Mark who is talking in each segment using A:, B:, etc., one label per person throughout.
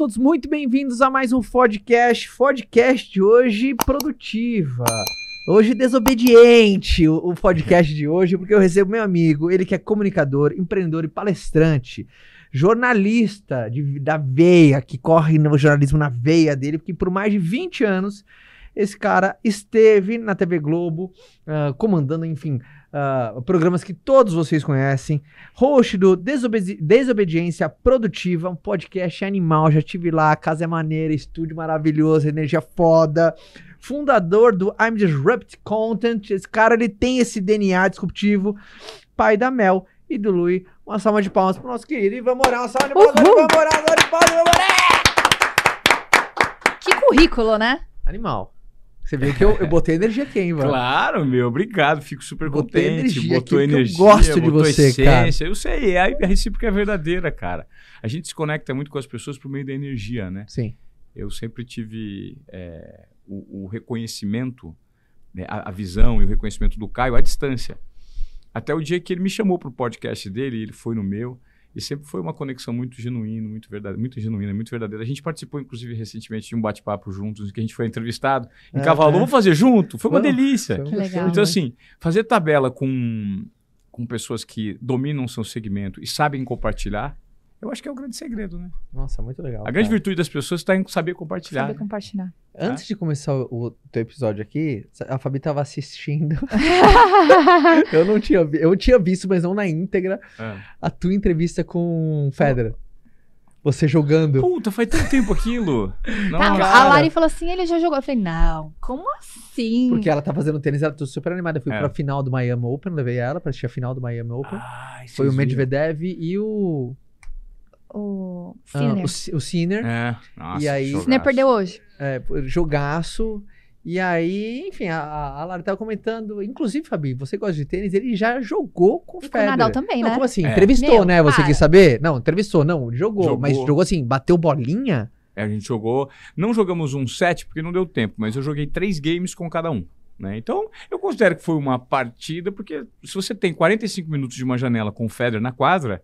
A: Todos muito bem-vindos a mais um podcast. Podcast hoje produtiva. Hoje desobediente o, podcast de hoje, porque eu recebo meu amigo, ele que é comunicador, empreendedor e palestrante, jornalista de- da veia, que corre no jornalismo na veia dele, porque por mais de 20 anos esse cara esteve na TV Globo, ah, comandando, enfim, ah, programas que todos vocês conhecem. Host do Desobedi- Desobediência Produtiva, um podcast animal. Já tive lá, casa é maneira, estúdio maravilhoso, energia foda. Fundador do I'm Disrupt Content. Esse cara ele tem esse DNA disruptivo. Pai da Mel e do Lui. Uma salva de palmas pro nosso querido Ivan Moral. Uma salva de palmas. Ivan Moral, salva de palmas, Ivan Moral.
B: Que currículo, né?
A: Animal. Você viu que eu, eu botei energia hein, Ivan?
C: Claro, meu, obrigado. Fico super
A: Botei
C: contente.
A: energia
C: botou
A: aqui, porque eu
C: energia,
A: gosto de você,
C: essência. Eu sei, a a recíproca é verdadeira, cara. A gente se conecta muito com as pessoas por meio da energia, né?
A: Sim.
C: Eu sempre tive é, o, o reconhecimento, né, a, a visão e o reconhecimento do Caio à distância. Até o dia que ele me chamou para o podcast dele, ele foi no meu. E sempre foi uma conexão muito genuína, muito verdadeira, muito genuína, muito verdadeira. A gente participou, inclusive, recentemente de um bate-papo juntos, em que a gente foi entrevistado.
A: É,
C: Encavalou,
A: é.
C: vamos fazer junto? Foi uma
A: Vamos.
C: delícia.
A: Foi
B: Que legal.
C: Então,
A: né?
C: assim, fazer tabela com, com pessoas que dominam seu segmento e sabem compartilhar, eu acho que é o grande segredo, né?
A: Nossa, muito legal.
C: A grande
A: cara.
C: virtude das pessoas está em saber compartilhar.
B: Saber
C: né?
B: compartilhar.
A: Antes de começar o, o teu episódio aqui, a Fabi tava assistindo. eu não tinha eu tinha visto, mas não na íntegra,
C: É.
A: a tua entrevista com o Federer. Você jogando.
C: Puta, faz tanto tempo aquilo.
B: Tá, a Lari falou assim, ele já jogou. Eu falei, não, como assim?
A: Porque ela tá fazendo tênis, ela tá super animada. Eu fui
C: É.
A: pra final do Miami Open, levei ela pra assistir a final do Miami Open.
C: Ai,
A: Foi o
C: vocês viram?
A: Medvedev e o.
B: O
A: ah,
B: Sinner.
A: o, Si- o Sinner.
C: É. Nossa,
A: E aí-
C: jogaço.
B: Sinner perdeu hoje.
A: É, jogaço. E aí, enfim, a, a Lara tava comentando. Inclusive, Fabi, você gosta de tênis? Ele já jogou com o
B: com o
A: Federer.
B: Nadal também,
A: Não,
B: né?
A: como assim?
C: É.
A: Entrevistou,
B: Meu,
A: né? Você
B: para.
A: quis saber? Não, entrevistou, não. Jogou,
C: Jogou.
A: mas jogou assim, bateu bolinha?
C: É, a gente jogou. Não jogamos um set porque não deu tempo, mas eu joguei três games com cada um. Né? Então, eu considero que foi uma partida, porque se você tem 45 minutos de uma janela com o Federer na quadra,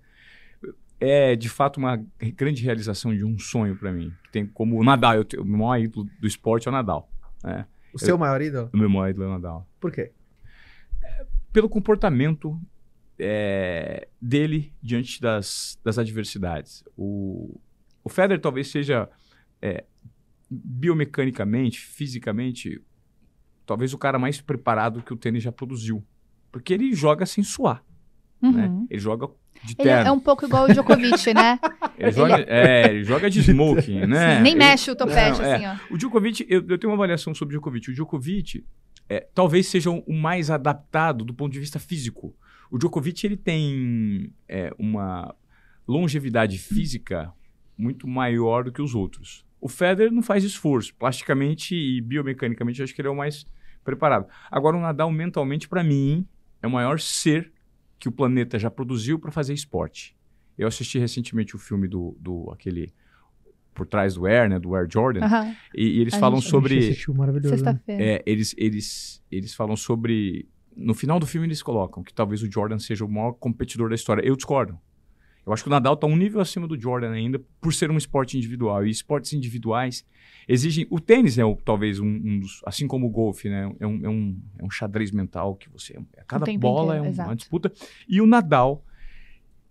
C: é de fato uma grande realização de um sonho para mim. Tem como o Nadal, eu o maior ídolo do esporte é o Nadal. Né?
A: O seu maior ídolo?
C: O meu maior ídolo é o Nadal.
A: Por quê?
C: Pelo comportamento é, dele diante das, das adversidades. O, o Federer talvez seja é, biomecanicamente, fisicamente, talvez o cara mais preparado que o tênis já produziu. Porque ele joga sem suar. Né?
B: Uhum.
C: Ele joga de
B: Ele é um pouco igual o Djokovic, né?
C: Ele, joga, é, ele joga de smoking, né?
B: Nem
C: Ele-
B: mexe o topete,
C: Não, é.
B: assim, ó.
C: O Djokovic, eu, eu tenho uma avaliação sobre o Djokovic. O Djokovic é, talvez seja o mais adaptado do ponto de vista físico. O Djokovic ele tem é, uma longevidade física muito maior do que os outros. O Federer não faz esforço. Plasticamente e biomecanicamente, eu acho que ele é o mais preparado. Agora, o Nadal, mentalmente, para mim, é o maior ser que o planeta já produziu para fazer esporte. Eu assisti recentemente o filme do, do aquele por trás do Air, né, do Air Jordan,
B: Aham.
C: e, e eles
B: A
C: falam
B: gente-
C: sobre
A: Assistiu maravilhoso. né?
B: Sexta-feira.
C: é, eles, eles, eles falam sobre. No final do filme, eles colocam que talvez o Jordan seja o maior competidor da história. Eu discordo. Eu acho que o Nadal está um nível acima do Jordan ainda, por ser um esporte individual. E esportes individuais exigem. O tênis é o- talvez um, um dos. Assim como o golfe, né? É um, é um, é um xadrez mental que você. Cada
B: tempo
C: bola
B: inteiro,
C: é um- uma disputa. E o Nadal,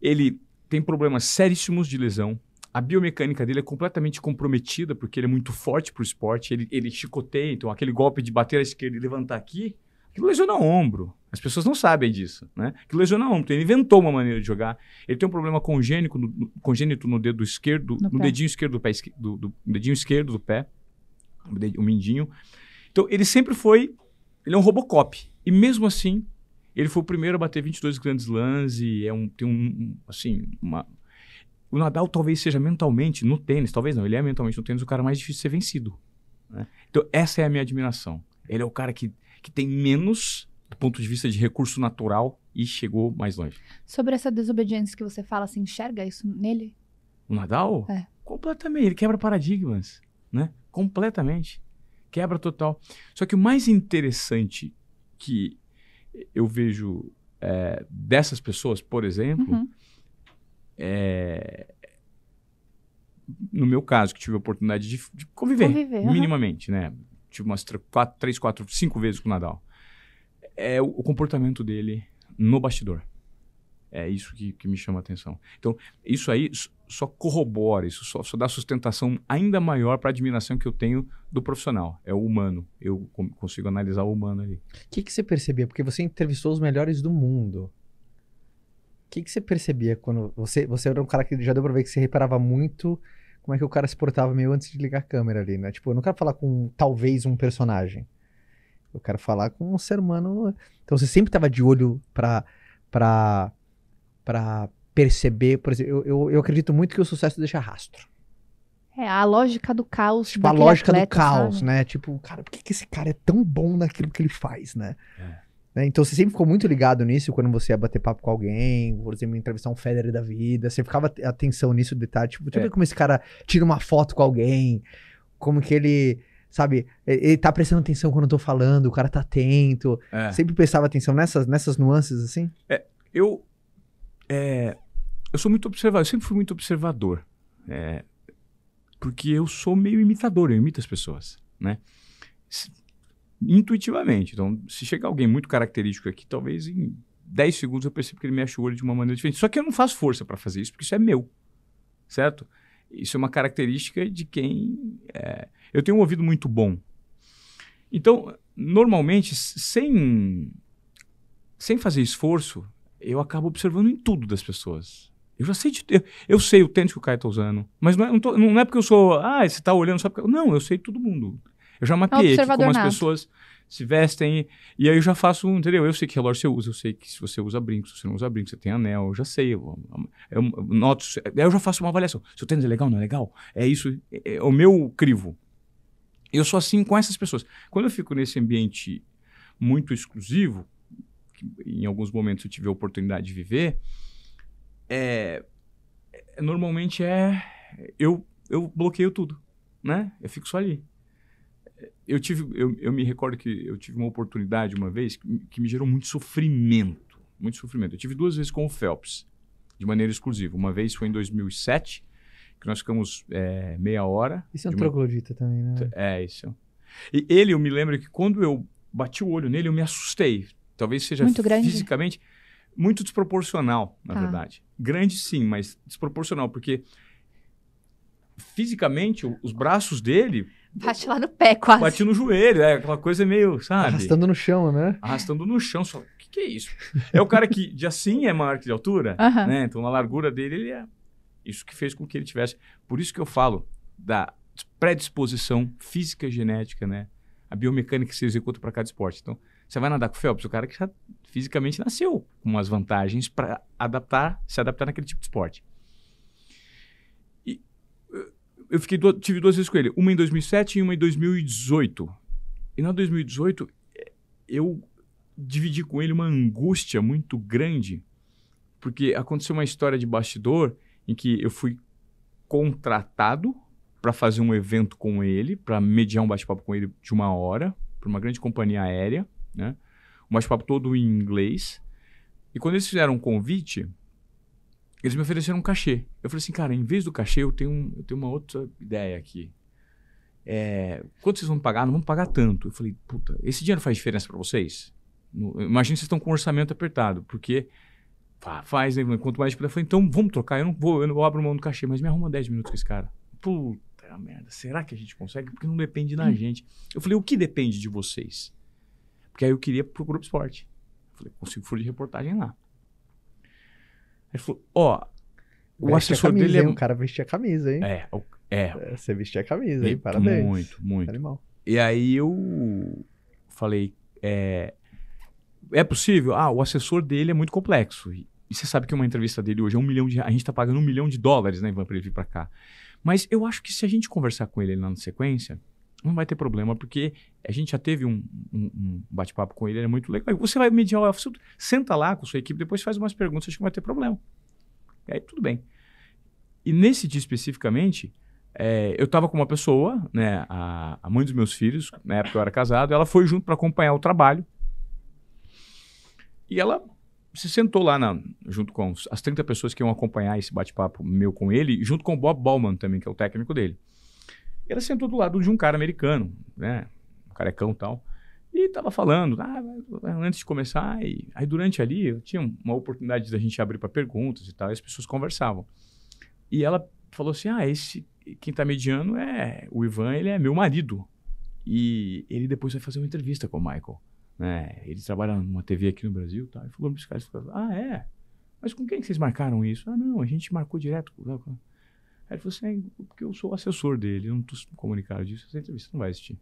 C: ele tem problemas seríssimos de lesão. A biomecânica dele é completamente comprometida, porque ele é muito forte pro esporte. Ele, ele chicoteia, então aquele golpe de bater à esquerda e levantar aqui, aquilo lesiona o ombro. As pessoas não sabem disso, né? Aquilo lesiona o ombro. Então ele inventou uma maneira de jogar. Ele tem um problema congênico no, no- congênito no dedo esquerdo,
B: No
C: no, dedinho esquerdo do pé, do, do- dedinho esquerdo do pé, o, ded- o mindinho. Então ele sempre foi, ele é um Robocop. E mesmo assim, ele foi o primeiro a bater 22 grandes lãs e é um, tem um, um, assim, uma... O Nadal talvez seja mentalmente, no tênis, talvez não, ele é mentalmente no tênis o cara mais difícil de ser vencido. né? Então essa é a minha admiração. Ele é o cara que, que tem menos, do ponto de vista de recurso natural, e chegou mais longe.
B: Sobre essa desobediência que você fala, você enxerga isso nele?
C: O Nadal?
B: É.
C: Completamente. Ele quebra paradigmas, né? Completamente. Quebra total. Só que o mais interessante que eu vejo é, dessas pessoas, por exemplo,
B: Uhum.
C: é, no meu caso, que tive a oportunidade de, de conviver,
B: Conviver,
C: minimamente, né? Tive umas tr- quatro, três, quatro, cinco vezes com o Nadal. É o, o comportamento dele no bastidor. É isso que, que me chama a atenção. Então, isso aí só corrobora, isso só, só dá sustentação ainda maior para a admiração que eu tenho do profissional. É o humano. Eu consigo analisar o humano ali.
A: O que, que você percebia? Porque você entrevistou os melhores do mundo. O que, que você percebia quando. Você, você era um cara que já deu pra ver que você reparava muito como é que o cara se portava meio antes de ligar a câmera ali, né? Tipo, eu não quero falar com talvez um personagem. Eu quero falar com um ser humano. Então você sempre tava de olho pra. pra, pra perceber. Por exemplo, eu, eu, eu acredito muito que o sucesso deixa rastro.
B: É a lógica do caos.
A: Tipo, a lógica do
B: atleta,
A: caos,
B: sabe?
A: né? Tipo, cara, por que, que esse cara é tão bom naquilo que ele faz, né?
C: É.
A: Né? Então você sempre ficou muito ligado nisso quando você ia bater papo com alguém, por exemplo, entrevistar um Federer da vida. Você ficava at- atenção nisso, detalhe. Tipo, deixa eu
C: É.
A: ver como esse cara tira uma foto com alguém, como que ele. Sabe, ele tá prestando atenção quando eu tô falando, o cara tá atento.
C: É.
A: Sempre prestava atenção nessas, nessas nuances, assim?
C: Eu, é, eu sou muito observador, eu sempre fui muito observador. É, porque eu sou meio imitador, eu imito as pessoas, né? Intuitivamente. Então, se chegar alguém muito característico aqui, talvez em 10 segundos eu percebo que ele mexe o olho de uma maneira diferente. Só que eu não faço força para fazer isso, porque isso é meu, certo? Isso é uma característica de quem... é, eu tenho um ouvido muito bom. Então, normalmente, sem, sem fazer esforço, eu acabo observando em tudo das pessoas. Eu já sei de, eu, eu sei o tênis que o Caio tá usando. Mas não é, não, tô- não é porque eu sou. Ah, você tá olhando só porque. Não, eu sei todo mundo. Eu já mapeei
B: observador
C: como as pessoas se vestem. E aí eu já faço, entendeu? Eu sei que relógio você usa, eu sei que se você usa brinco, se você não usa brinco, você tem anel, eu já sei. Eu, eu, eu noto. Aí eu já faço uma avaliação. Seu tênis é legal, não é legal? É isso, é, é o meu crivo. Eu sou assim com essas pessoas. Quando eu fico nesse ambiente muito exclusivo, que em alguns momentos eu tive a oportunidade de viver, é, é- normalmente é eu eu bloqueio tudo, né? Eu fico só ali. Eu tive eu, eu me recordo que eu tive uma oportunidade uma vez que, que me gerou muito sofrimento, muito sofrimento. Eu tive duas vezes com o Phelps de maneira exclusiva. Uma vez foi em 2007 que nós ficamos é, meia hora.
A: Isso é um
C: de uma-
A: troglodita também, né?
C: é, isso. E ele, eu me lembro que quando eu bati o olho nele, eu me assustei. Talvez seja
B: Muito grande?
C: fisicamente muito desproporcional, na
B: Tá.
C: verdade. Grande sim, mas desproporcional, porque fisicamente os braços dele
B: Bate lá no pé, quase.
C: batiam no joelho, é aquela coisa meio, sabe?
A: Arrastando no chão, né?
C: Arrastando no chão. Só, o que, que é isso? É o cara que de assim é maior que de altura,
B: Aham.
C: né? Então, na largura dele, ele é. Isso que fez com que ele tivesse. Por isso que eu falo da predisposição física genética, né? A biomecânica que se executa para cada esporte. Então, você vai nadar com o Phelps, o cara que já fisicamente nasceu com umas vantagens para adaptar, se adaptar naquele tipo de esporte. E eu- eu fiquei du- tive duas vezes com ele, uma em 2007 e uma em 2018. E na 2018 eh, eu dividi com ele uma angústia muito grande, porque aconteceu uma história de bastidor em que eu fui contratado para fazer um evento com ele, para mediar um bate-papo com ele de uma hora, para uma grande companhia aérea, né? Um bate-papo todo em inglês. E quando eles fizeram um convite, eles me ofereceram um cachê. Eu falei assim, cara, em vez do cachê, eu tenho, um- eu tenho uma outra ideia aqui. É, quanto vocês vão pagar? Não vão pagar tanto. Eu falei, puta, esse dinheiro faz diferença para vocês? Imagina que vocês estão com um orçamento apertado, porque Fa- Faz, né? Quanto mais puder. Eu falei, então vamos trocar. Eu não vou, eu não abro mão do cachê, mas me arruma 10 minutos com esse cara. Puta merda, será que a gente consegue? Porque não depende da gente. Eu falei, o que depende de vocês? Porque aí eu queria pro Grupo Esporte. Eu falei, consigo furo de reportagem lá. Aí ele falou, ó, o
A: Veste
C: assessor
A: camisa,
C: dele é.
A: hein? O cara vestia a camisa, hein?
C: É, o- é,
A: É, Você vestia a camisa, hein? Parabéns.
C: muito, muito.
A: Animal.
C: E aí eu falei, é, é possível? Ah, o assessor dele é muito complexo. E, e você sabe que uma entrevista dele hoje é um milhão de... A gente tá pagando um milhão de dólares, né, Ivan, pra ele vir pra cá. Mas eu acho que se a gente conversar com ele lá na sequência, não vai ter problema, porque a gente já teve um, um- um bate-papo com ele, ele é muito legal. Você vai mediar o assunto, senta lá com sua equipe, depois faz umas perguntas, acho que não vai ter problema. E aí tudo bem. E nesse dia especificamente, é, eu tava com uma pessoa, né, a, a mãe dos meus filhos, na época eu era casado, ela foi junto para acompanhar o trabalho. E ela você sentou lá na- junto com as 30 pessoas que iam acompanhar esse bate-papo meu com ele, junto com o Bob Ballman também, que é o técnico dele. E ela sentou do lado de um cara americano, né? Um carecão e tal. E tava falando, ah, antes de começar, e aí durante ali, eu tinha uma oportunidade da gente abrir para perguntas e tal, e as pessoas conversavam. E ela falou assim: ah, esse, quem tá mediando é o Ivan, ele é meu marido. E ele depois vai fazer uma entrevista com o Michael. Né? Ele trabalha numa TV aqui no Brasil, tá? E falou para os caras, ah, é? Mas com quem que vocês marcaram isso? Ah, não, a gente marcou direto. Aí ele falou assim, "É, porque eu sou o assessor dele, eu não estou comunicado disso, essa entrevista não vai existir.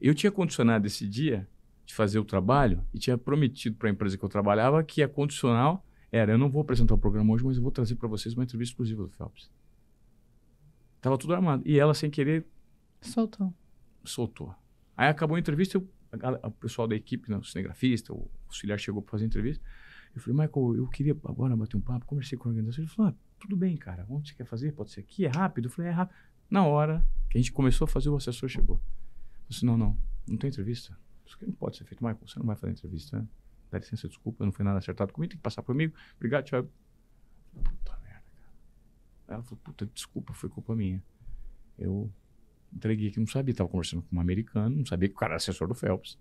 C: Eu tinha condicionado esse dia de fazer o trabalho e tinha prometido para a empresa que eu trabalhava que a condicional era, eu não vou apresentar o programa hoje, mas eu vou trazer para vocês uma entrevista exclusiva do Phelps. Tava tudo armado. E ela, sem querer,
B: Soltou.
C: soltou. Aí acabou a entrevista, eu, o pessoal da equipe, né, o cinegrafista, o auxiliar chegou para fazer entrevista. Eu falei, Michael, eu queria agora bater um papo, conversei com a organização. Ele falou, ah, tudo bem, cara, onde você quer fazer? Pode ser aqui? É rápido? Eu falei, é rápido. Na hora que a gente começou a fazer, o assessor chegou. Eu disse, não, não, não tem entrevista. Isso aqui não pode ser feito. Michael, você não vai fazer entrevista, né? Dá licença, desculpa, não foi nada acertado comigo, tem que passar comigo. Obrigado, Thiago. Puta merda, cara. Ela falou, puta, desculpa, foi culpa minha. Eu entreguei que não sabia, estava conversando com um americano, não sabia que o cara era assessor do Phelps.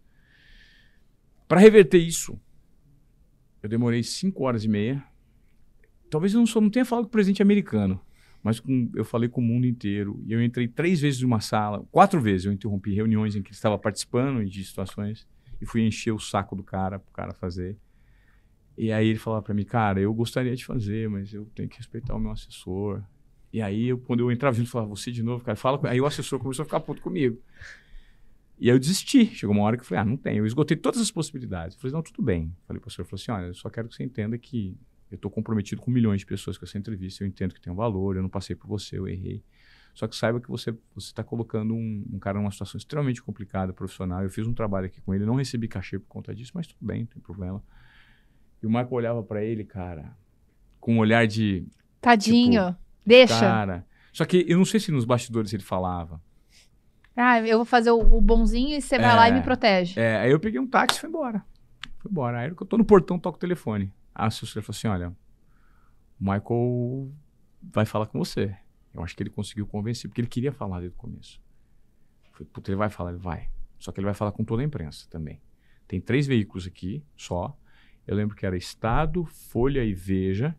C: Para reverter isso, eu demorei cinco horas e meia. Talvez eu não, só não tenha falado com o presidente americano, mas com- eu falei com o mundo inteiro. E eu entrei três vezes numa sala, quatro vezes eu interrompi reuniões em que ele estava participando de situações e fui encher o saco do cara, pro cara fazer. E aí ele falava para mim, cara, eu gostaria de fazer, mas eu tenho que respeitar o meu assessor. E aí, eu, quando eu entrava eu falava, você de novo, cara, fala. Aí o assessor começou a ficar puto comigo. E aí eu desisti. Chegou uma hora que eu falei, ah, não tem. Eu esgotei todas as possibilidades. Eu falei, não, tudo bem. Falei pro assessor, falou assim, olha, eu só quero que você entenda que eu estou comprometido com milhões de pessoas com essa entrevista. Eu entendo que tem um valor, eu não passei por você, eu errei. Só que saiba que você está colocando um, um cara numa situação extremamente complicada, profissional. Eu fiz um trabalho aqui com ele, não recebi cachê por conta disso, mas tudo bem, não tem problema. E o Michael olhava para ele, cara, com um olhar de
B: Tadinho. Deixa.
C: cara. Só que eu não sei se nos bastidores ele falava.
B: Ah, eu vou fazer o, o bonzinho e você vai lá e
C: É.
B: me protege.
C: É, aí eu peguei um táxi e fui embora. Fui embora. Aí eu tô no portão, toco o telefone. A assessora falou assim: olha, o Michael vai falar com você. Eu acho que ele conseguiu convencer, porque ele queria falar desde o começo. Eu Falei, puta, ele vai falar, ele vai. Só que ele vai falar com toda a imprensa também. Tem três veículos aqui, só. Eu lembro que era Estado, Folha e Veja.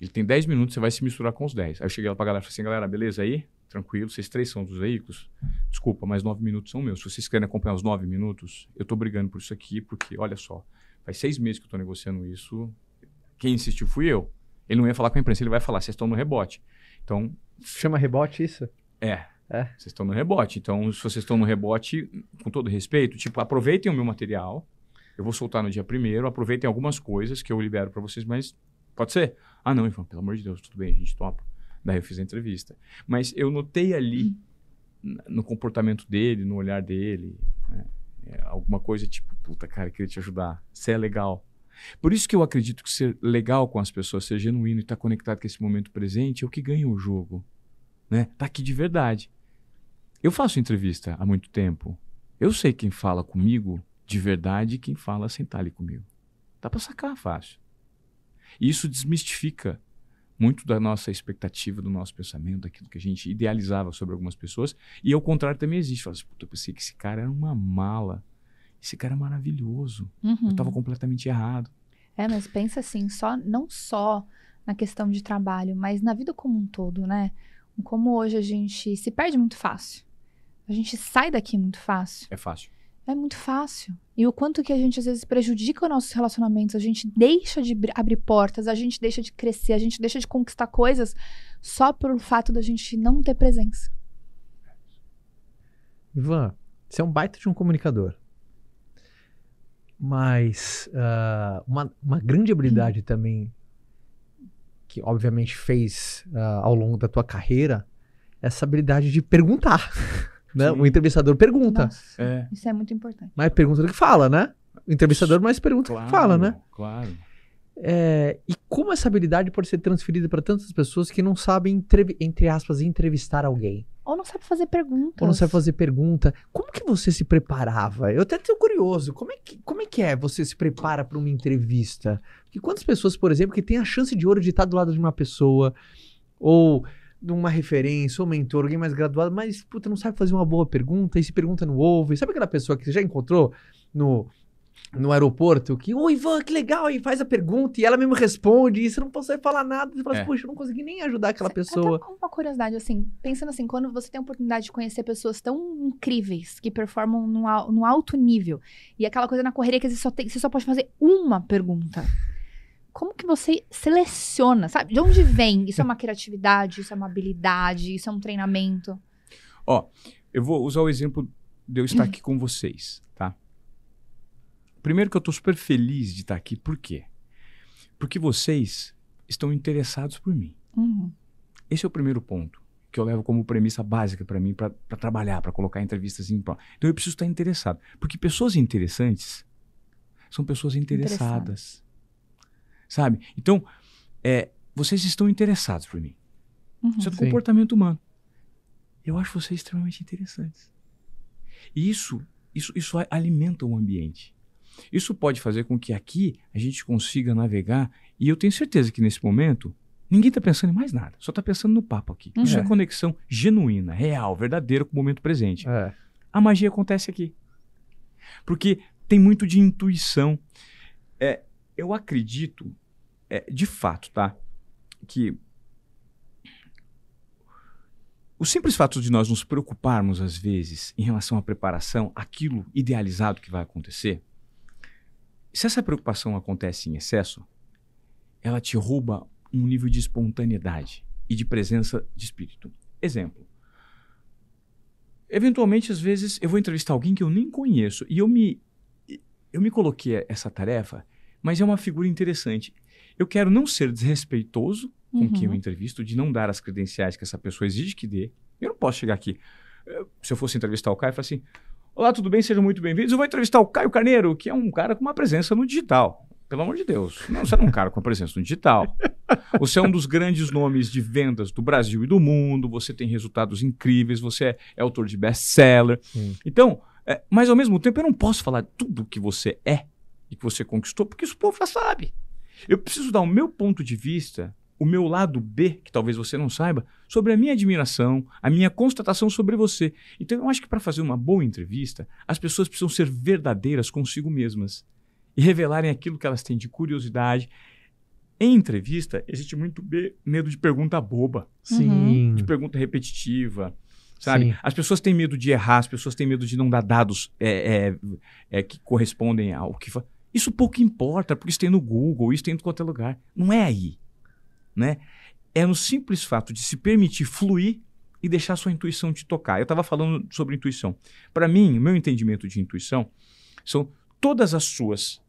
C: Ele tem 10 minutos, você vai se misturar com os 10. Aí eu cheguei lá pra galera e falei assim, galera, beleza aí? Tranquilo, vocês três são dos veículos. Desculpa, mas nove minutos são meus. Se vocês querem acompanhar os nove minutos, eu tô brigando por isso aqui, porque, olha só, faz seis meses que eu tô negociando isso. Quem insistiu fui eu. Ele não ia falar com a imprensa, ele vai falar, vocês estão no rebote. Então,
A: Chama rebote isso?
C: é.
A: É.
C: Vocês estão no rebote. Então, se vocês estão no rebote, com todo respeito, tipo, aproveitem o meu material. Eu vou soltar no dia primeiro. Aproveitem algumas coisas que eu libero para vocês, mas pode ser? Ah, não, Ivan, pelo amor de Deus, tudo bem, a gente topa. Daí eu fiz a entrevista. Mas eu notei ali, no comportamento dele, no olhar dele, né, é, alguma coisa tipo, puta, cara, queria te ajudar. Você é legal. Por isso que eu acredito que ser legal com as pessoas, ser genuíno e estar conectado com esse momento presente é o que ganha o jogo. Né? Tá aqui de verdade. Eu faço entrevista há muito tempo. Eu sei quem fala comigo de verdade e quem fala sem ali comigo. Dá pra sacar fácil. E isso desmistifica muito da nossa expectativa, do nosso pensamento, daquilo que a gente idealizava sobre algumas pessoas. E ao contrário também existe. Fala assim, eu pensei que esse cara era uma mala. Esse cara é maravilhoso.
B: Uhum.
C: Eu estava completamente errado.
B: É, mas pensa assim, só, não só na questão de trabalho, mas na vida como um todo, né? Como hoje a gente se perde muito fácil. A gente sai daqui muito fácil.
C: É fácil.
B: É muito fácil. E o quanto que a gente às vezes prejudica os nossos relacionamentos, a gente deixa de br- abrir portas, a gente deixa de crescer, a gente deixa de conquistar coisas só pelo fato da gente não ter presença.
A: Ivan, você é um baita de um comunicador. Mas ah, uma, uma grande habilidade também, que obviamente fez ah, ao longo da tua carreira, é essa habilidade de perguntar. né? O entrevistador pergunta.
B: Nossa,
C: É.
B: isso é muito importante.
A: Mais pergunta do que fala, né? O entrevistador mais pergunta do que fala, né?
C: Claro.
A: É, e como essa habilidade pode ser transferida para tantas pessoas que não sabem, entre aspas, entrevistar alguém?
B: Ou não sabe fazer perguntas.
A: Ou não sabe fazer pergunta. Como que você se preparava? Eu até tô curioso. Como é que, como é, que é você se prepara para uma entrevista? Porque quantas pessoas, por exemplo, que têm a chance de ouro de estar do lado de uma pessoa, ou uma referência, ou mentor, alguém mais graduado, mas, puta, não sabe fazer uma boa pergunta, e se pergunta no ouve. Sabe aquela pessoa que você já encontrou no, no aeroporto que, oi, Ivan, que legal, e faz a pergunta, e ela mesmo responde, e você não consegue falar nada, você fala
C: É.
A: assim, poxa, eu não consegui nem ajudar aquela
B: Até
A: pessoa.
B: uma curiosidade, assim, pensando assim, quando você tem a oportunidade de conhecer pessoas tão incríveis, que performam num, num alto nível, e aquela coisa na correria que você só, tem, você só pode fazer uma pergunta. Como que você seleciona, sabe? De onde vem? Isso é uma criatividade, isso é uma habilidade, isso é um treinamento.
C: Eu vou usar o exemplo de eu estar aqui com vocês, tá? Primeiro que eu tô super feliz de estar aqui, por quê? Porque vocês estão interessados por mim.
B: Uhum.
C: Esse é o primeiro ponto que eu levo como premissa básica para mim, para trabalhar, para colocar entrevistas em prol. Então eu preciso estar interessado. Porque pessoas interessantes são pessoas interessadas. Sabe? Então, é, vocês estão interessados por mim.
B: Uhum.
C: Isso é do comportamento humano. Eu acho vocês extremamente interessantes. E isso, isso, isso alimenta o ambiente. Isso pode fazer com que aqui a gente consiga navegar. E eu tenho certeza que nesse momento ninguém está pensando em mais nada. Só está pensando no papo aqui. Isso
A: Uhum.
C: é conexão genuína, real, verdadeira com o momento presente.
A: É.
C: A magia acontece aqui. Porque tem muito de intuição. É, eu acredito, é, de fato, tá? Que o simples fato de nós nos preocuparmos, às vezes, em relação à preparação, aquilo idealizado que vai acontecer, se essa preocupação acontece em excesso, ela te rouba um nível de espontaneidade e de presença de espírito. Exemplo. Eventualmente, às vezes, eu vou entrevistar alguém que eu nem conheço e eu me, eu me coloquei essa tarefa, mas é uma figura interessante. Eu quero não ser desrespeitoso com
B: Uhum.
C: quem eu entrevisto, de não dar as credenciais que essa pessoa exige que dê. Eu não posso chegar aqui. eh, Se eu fosse entrevistar o Caio, eu falar assim: Olá, tudo bem? Sejam muito bem-vindos. Eu vou entrevistar o Caio Carneiro, que é um cara com uma presença no digital. Pelo amor de Deus. Não, você não é um cara com uma presença no digital. Você é um dos grandes nomes de vendas do Brasil e do mundo. Você tem resultados incríveis. Você é, é autor de best-seller. Então, é, mas ao mesmo tempo, eu não posso falar tudo que você é e que você conquistou, porque isso o povo já sabe. Eu preciso dar o meu ponto de vista, o meu lado B, que talvez você não saiba, sobre a minha admiração, a minha constatação sobre você. Então, eu acho que para fazer uma boa entrevista, as pessoas precisam ser verdadeiras consigo mesmas e revelarem aquilo que elas têm de curiosidade. Em entrevista, existe muito medo de pergunta boba,
A: Sim.
C: de pergunta repetitiva. Sabe?
A: Sim.
C: As pessoas têm medo de errar, as pessoas têm medo de não dar dados é, é, é, que correspondem ao que. fa- Isso pouco importa, porque isso tem no Google, isso tem em qualquer lugar. Não é aí. Né? É no simples fato de se permitir fluir e deixar a sua intuição te tocar. Eu estava falando sobre intuição. Para mim, o meu entendimento de intuição são todas as suas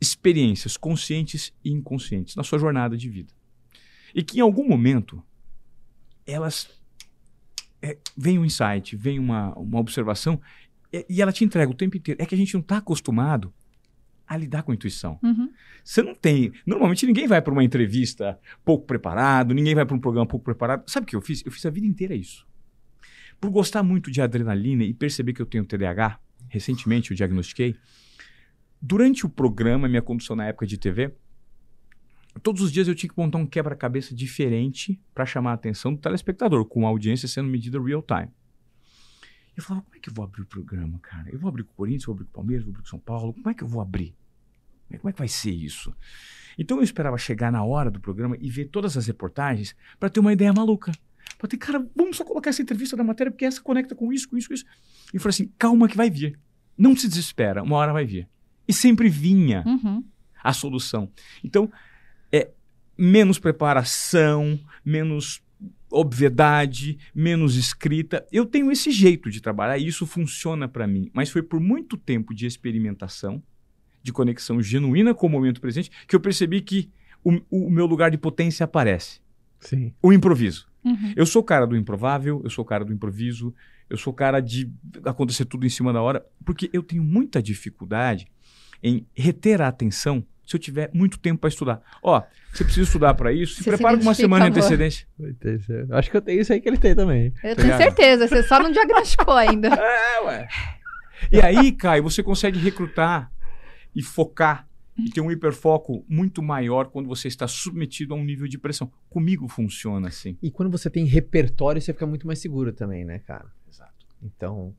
C: experiências conscientes e inconscientes na sua jornada de vida. E que em algum momento elas é, vem um insight, vem uma, uma observação e, e ela te entrega o tempo inteiro. É que a gente não está acostumado a lidar com a intuição.
B: Uhum.
C: Você não tem. Normalmente ninguém vai para uma entrevista pouco preparado, ninguém vai para um programa pouco preparado. Sabe o que eu fiz? Eu fiz a vida inteira isso. Por gostar muito de adrenalina e perceber que eu tenho TDAH, recentemente eu diagnostiquei. Durante o programa, minha condução na época de TV, todos os dias eu tinha que montar um quebra-cabeça diferente para chamar a atenção do telespectador, com a audiência sendo medida real time. Eu falava, como é que eu vou abrir o programa, cara? Eu vou abrir com o Corinthians, vou abrir com o Palmeiras, vou abrir com o São Paulo, como é que eu vou abrir? Como é que vai ser isso? Então eu esperava chegar na hora do programa e ver todas as reportagens para ter uma ideia maluca. Para ter, cara, vamos só colocar essa entrevista da matéria porque essa conecta com isso, com isso, com isso. E eu falei assim, calma que vai vir. Não se desespera, uma hora vai vir. E sempre vinha
B: Uhum.
C: a solução. Então, é menos preparação, menos obviedade, menos escrita. Eu tenho esse jeito de trabalhar e isso funciona para mim. Mas foi por muito tempo de experimentação, de conexão genuína com o momento presente, que eu percebi que o, o meu lugar de potência aparece.
A: Sim.
C: O improviso.
B: Uhum.
C: Eu sou o cara do improvável, eu sou o cara do improviso, eu sou o cara de acontecer tudo em cima da hora, porque eu tenho muita dificuldade em reter a atenção se eu tiver muito tempo para estudar. Ó, você precisa estudar para isso, se prepara com uma semana de antecedência.
A: Acho que eu tenho isso aí que ele tem também.
B: Eu
C: Tá
B: tenho
C: ligado?
B: certeza, você só não diagnosticou ainda.
C: É, ué. E aí, Caio, você consegue recrutar e focar e ter um hiperfoco muito maior quando você está submetido a um nível de pressão. Comigo funciona assim.
A: E quando você tem repertório, você fica muito mais seguro também, né, cara?
C: Exato.
A: Então,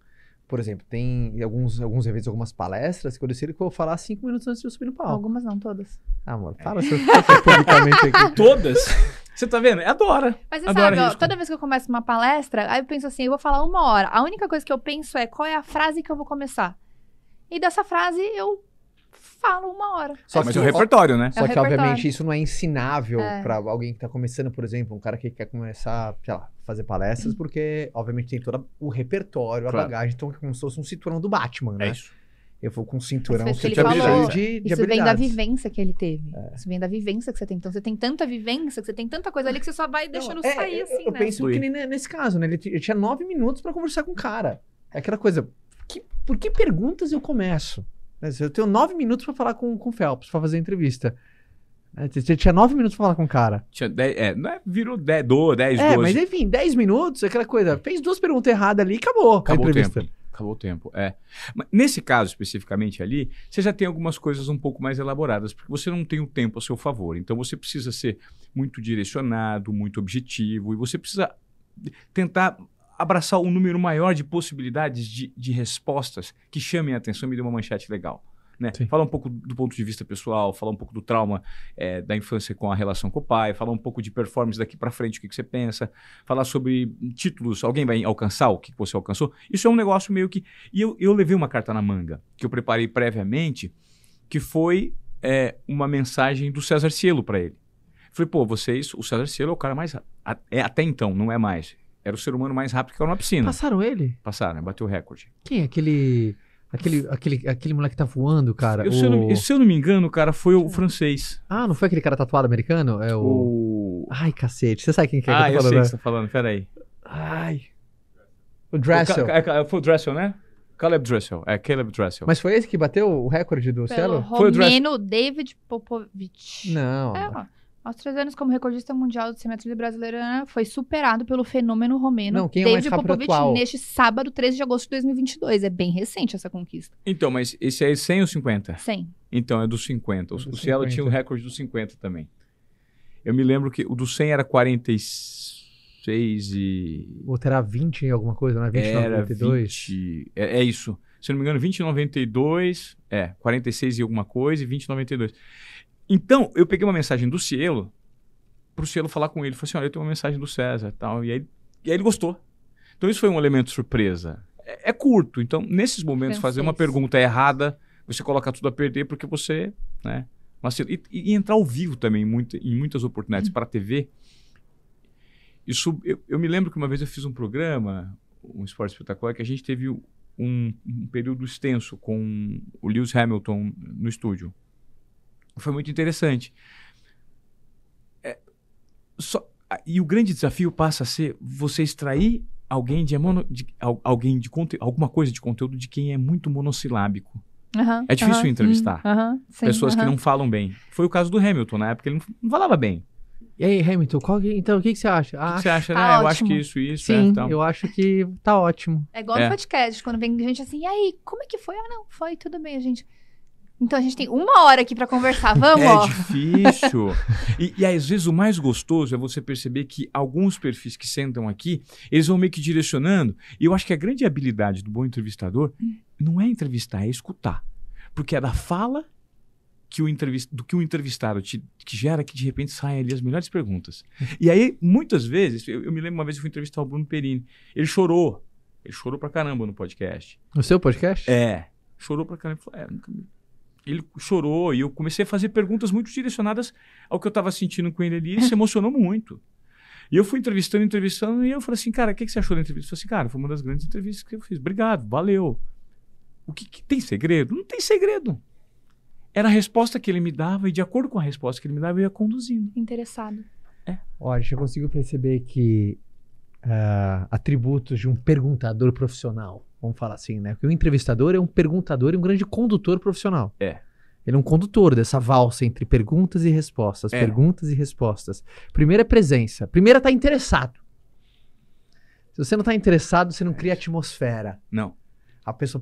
A: por exemplo, tem alguns, alguns eventos, algumas palestras que eu decido que eu vou falar cinco minutos antes de eu subir no palco.
B: Algumas não, todas.
A: Ah, amor, fala seu fala publicamente aqui.
C: Todas. Você tá vendo? Adora.
B: Mas você
C: Adoro
B: sabe, ó, toda vez que eu começo uma palestra, aí eu penso assim, eu vou falar uma hora. A única coisa que eu penso é qual é a frase que eu vou começar. E dessa frase eu falo uma hora.
A: Só
C: mas
A: que
C: é o repertório, né?
B: É
A: Só
B: o
A: que, obviamente,
B: repertório.
A: isso não é ensinável
B: É.
A: pra alguém que tá começando, por exemplo, um cara que quer começar, sei lá, fazer palestras, porque, obviamente, tem todo o repertório, a
C: Claro.
A: bagagem, então é como se fosse um cinturão do Batman, né?
C: É isso.
A: Eu vou com um cinturão
B: Isso
A: de,
B: falou.
A: de, de
B: Isso vem da vivência que ele teve.
A: É.
B: Isso vem da vivência que você tem. Então você tem tanta vivência, que você tem tanta coisa ali que você só vai deixando
A: Não, é,
B: sair
A: eu-
B: assim,
A: Eu
B: né?
A: penso
C: Fluir.
A: que nesse caso, né? Ele, ele tinha nove minutos pra conversar com o cara. É aquela coisa, que- por que perguntas eu começo? Né, Eu tenho nove minutos pra falar com, com o Phelps, pra fazer a entrevista. Né, t- t- Tinha nove minutos pra falar com o cara.
C: Tinha dez, é, não é, virou 10, 12, 10
A: É,
C: 12.
A: mas enfim, dez minutos, aquela coisa. Fez duas perguntas erradas ali e acabou,
C: Acabou
A: a
C: o
A: entrevista.
C: tempo. Acabou o tempo, é. Mas nesse caso especificamente ali, você já tem algumas coisas um pouco mais elaboradas, porque você não tem o tempo a seu favor. Então você precisa ser muito direcionado, muito objetivo, e você precisa tentar abraçar um número maior de possibilidades de, de respostas que chamem a atenção e me dê uma manchete legal. Né? Falar um pouco do ponto de vista pessoal, falar um pouco do trauma eh, da infância com a relação com o pai, falar um pouco de performance daqui para frente, o que, que você pensa, falar sobre títulos, alguém vai alcançar o que você alcançou. Isso é um negócio meio que. E eu, eu levei uma carta na manga, que eu preparei previamente, que foi é, uma mensagem do César Cielo para ele. Falei, pô, vocês, o César Cielo é o cara mais. a- É, até então, não é mais. Era o ser humano mais rápido que caiu na piscina.
A: Passaram ele?
C: Passaram, né? bateu o recorde.
A: Quem? Aquele. Aquele, aquele, aquele moleque que tá voando, cara.
C: Eu, se, eu não,
A: O-
C: se eu não me engano, cara, foi o francês.
A: Ah, não foi aquele cara tatuado americano? É o.
C: O.
A: Ai, cacete. Você sabe quem que é
C: Ah,
A: que
C: eu
A: eu tô
C: sei o
A: falando,
C: que você tá falando, peraí.
A: né? Ai. O Dressel.
C: O Ca- Ca- Foi o Dressel, né? Caleb Dressel. É, Caleb Dressel.
A: Mas foi esse que bateu o recorde do
B: Pelo
A: Cielo?
C: Foi o Dress-
B: Romeno David Popovich.
A: Não.
B: É. Aos três anos como recordista mundial de simetria brasileira, foi superado pelo fenômeno romeno
A: Não, quem é o mais
B: David
A: rápido
B: Popovich
A: atual?
B: neste sábado, 13 de agosto de 2022. É bem recente essa conquista.
C: Então, mas esse é 100 ou 50?
B: 100.
C: Então, é dos 50. O,
A: É dos
C: o Cielo
A: 50.
C: tinha o recorde dos 50 também. Eu me lembro que o do 100 era 46 e...
A: O outro era 20 e alguma coisa, né? 20,
C: era
A: 92.
C: 20... É, é isso. Se eu não me engano, 20 e 92... É, 46 e alguma coisa e 20 e 92. Então, eu peguei uma mensagem do Cielo pro Cielo falar com ele. Falei assim, olha, eu tenho uma mensagem do César tal. E aí, e aí ele gostou. Então, isso foi um elemento surpresa. É, é curto. Então, nesses momentos, fazer uma
B: Francês.
C: pergunta errada, você coloca tudo a perder porque você, né? vacila. E, e entrar ao vivo também, muito, em muitas oportunidades para a TV. Isso, eu, eu me lembro que uma vez eu fiz um programa, um esporte espetacular, que a gente teve um, um período extenso com o Lewis Hamilton no estúdio. Foi muito interessante. É, só- e o grande desafio passa a ser você extrair alguém de, mono- de- al- alguém de conte- alguma coisa de conteúdo de quem é muito monossilábico.
B: Aham,
C: É difícil
B: aham,
C: entrevistar.
B: hum, aham, sim,
C: Pessoas que não falam bem. Foi o caso do Hamilton, na época ele não, falava bem.
A: E aí, Hamilton, qual que- então o que, que você acha?
C: O que
A: Ah,
C: você acha,
B: tá
C: né? Eu acho que isso, isso,
A: sim,
C: é, tal.
A: eu acho que tá ótimo.
B: É igual
C: É.
B: no podcast, quando vem gente assim, e aí, como é que foi? Ah, não, foi, tudo bem, a gente. Então a gente tem uma hora aqui pra conversar, vamos, ó.
C: É difícil. e, e às vezes o mais gostoso é você perceber que alguns perfis que sentam aqui, eles vão meio que direcionando. E eu acho que a grande habilidade do bom entrevistador não é entrevistar, é escutar. Porque é da fala que o entrevist... do que o entrevistado te... que gera que de repente saem ali as melhores perguntas. E aí, muitas vezes, eu, eu me lembro uma vez que eu fui entrevistar o Bruno Perini. Ele chorou. Ele chorou pra caramba no podcast.
A: No seu podcast?
C: É. Chorou pra caramba. Ele falou, é, nunca me- Ele chorou e eu comecei a fazer perguntas muito direcionadas ao que eu tava sentindo com ele ali. Ele se emocionou muito. E eu fui entrevistando, entrevistando, e eu falei assim, cara, o que, que você achou da entrevista? Eu falei assim, cara, foi uma das grandes entrevistas que eu fiz. Obrigado, valeu. O que, que tem segredo? Não tem segredo. Era a resposta que ele me dava, e de acordo com a resposta que ele me dava, eu ia conduzindo.
B: Interessado.
A: Ó, a gente conseguiu perceber que ah, atributos de um perguntador profissional, vamos falar assim, né? Porque o entrevistador é um perguntador e um grande condutor profissional.
C: É.
A: Ele é um condutor dessa valsa entre perguntas e respostas,
C: É.
A: perguntas e respostas. Primeiro é presença. Primeiro é estar interessado. Se você não tá interessado, você não cria atmosfera.
C: Não.
A: A pessoa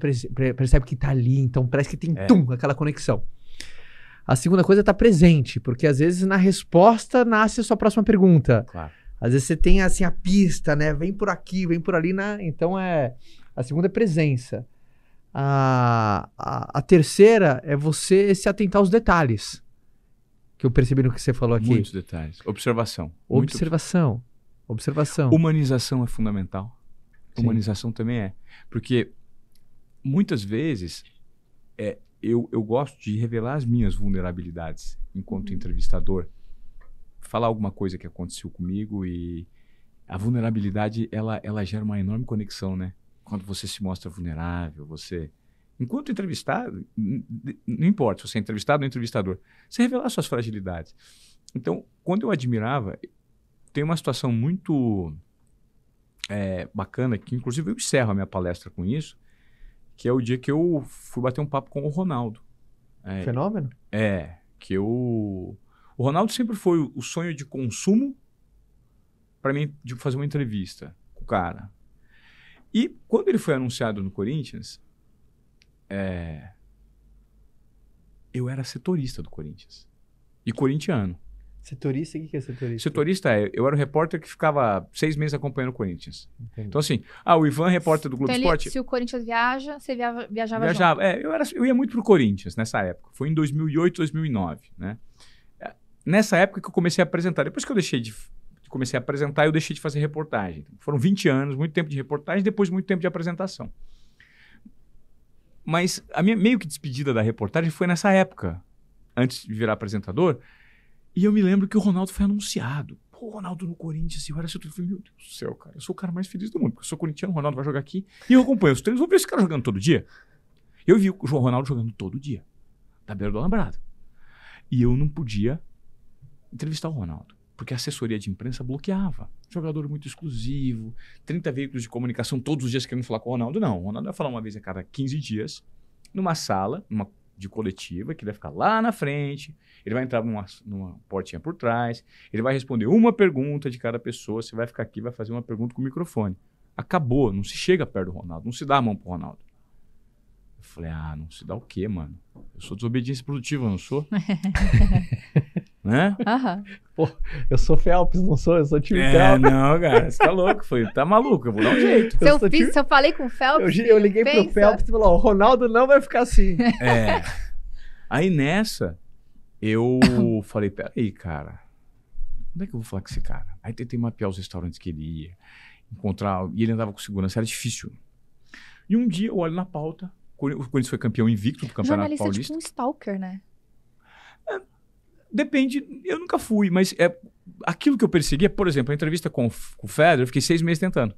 A: percebe que tá ali, então parece que tem
C: É.
A: tum, aquela conexão. A segunda coisa é estar presente, porque às vezes na resposta nasce a sua próxima pergunta.
C: Claro.
A: Às vezes você tem assim a pista, né? Vem por aqui, vem por ali, né? Então é. A segunda é presença. A, a, a terceira é você se atentar aos detalhes. Que eu percebi no que você falou aqui.
C: Muitos detalhes. Observação. Muito
A: Observação. Observação.
C: Humanização é fundamental.
A: Sim.
C: Humanização também é. Porque muitas vezes é, eu, eu gosto de revelar as minhas vulnerabilidades enquanto
B: Uhum.
C: entrevistador. Falar alguma coisa que aconteceu comigo e a vulnerabilidade ela, ela gera uma enorme conexão, né? Quando você se mostra vulnerável, você. Enquanto entrevistado, não importa se você é entrevistado ou entrevistador, você revelar suas fragilidades. Então, quando eu admirava, tem uma situação muito é, bacana que, inclusive, eu encerro a minha palestra com isso, que é o dia que eu fui bater um papo com o Ronaldo. É,
A: Fenômeno?
C: é, que eu. O Ronaldo sempre foi o- o sonho de consumo para mim de fazer uma entrevista com o cara. E quando ele foi anunciado no Corinthians, é, eu era setorista do Corinthians. E corintiano.
A: Setorista, o que é setorista?
C: Setorista é, eu era o repórter que ficava seis meses acompanhando o Corinthians.
A: Entendi.
C: Então, assim, ah, o Ivan, repórter do Globo
B: Então, ele-
C: Esporte.
B: se o Corinthians viaja, você viaja, viajava,
C: Viajava. É, eu, era, eu ia muito pro Corinthians nessa época. Foi em 2008, 2009, né? É, Nessa época que eu comecei a apresentar. Depois que eu deixei de comecei a apresentar, eu deixei de fazer reportagem. Foram 20 anos, muito tempo de reportagem, depois muito tempo de apresentação. Mas a minha meio que despedida da reportagem foi nessa época, antes de virar apresentador. E eu me lembro que o Ronaldo foi anunciado. Pô, Ronaldo no Corinthians, e eu era eu falei, meu Deus do céu, cara, eu sou o cara mais feliz do mundo, porque eu sou corintiano, o Ronaldo vai jogar aqui. E eu acompanho os treinos, vou ver esse cara jogando todo dia. Eu vi o João Ronaldo jogando todo dia, da beira do alambrado. E eu não podia entrevistar o Ronaldo, porque a assessoria de imprensa bloqueava. Jogador muito exclusivo, 30 veículos de comunicação todos os dias querendo falar com o Ronaldo. Não, o Ronaldo vai falar uma vez a cada 15 dias, numa sala, numa de coletiva, que ele vai ficar lá na frente, ele vai entrar numa, numa portinha por trás, ele vai responder uma pergunta de cada pessoa, você vai ficar aqui vai fazer uma pergunta com o microfone. Acabou, não se chega perto do Ronaldo, não se dá a mão pro Ronaldo. Eu falei, ah, não se dá o quê, mano? Eu sou desobediência produtiva, não sou? né?
B: Aham.
A: Eu sou Phelps, não sou? Eu sou time
C: É,
A: Phelps.
C: não, cara, você tá louco, foi, tá maluco, eu vou dar um jeito.
B: Se eu,
A: sou
B: fiz,
A: time-
B: se eu falei com o
A: Eu,
B: Phelps.
A: gi- eu liguei pro
B: pensa.
A: Phelps e falou: ó, o Ronaldo não vai ficar assim.
C: É. Aí nessa, eu falei, peraí, cara, onde é que eu vou falar com esse cara? Aí tentei mapear os restaurantes que ele ia, encontrar, e ele andava com segurança, era difícil. E um dia eu olho na pauta, o Corinthians foi campeão invicto do Campeonato
B: Jornalista é
C: Paulista.
B: tipo um stalker, né?
C: Depende, eu nunca fui, mas é, aquilo que eu perseguia, por exemplo, a entrevista com, com o Federer, eu fiquei seis meses tentando.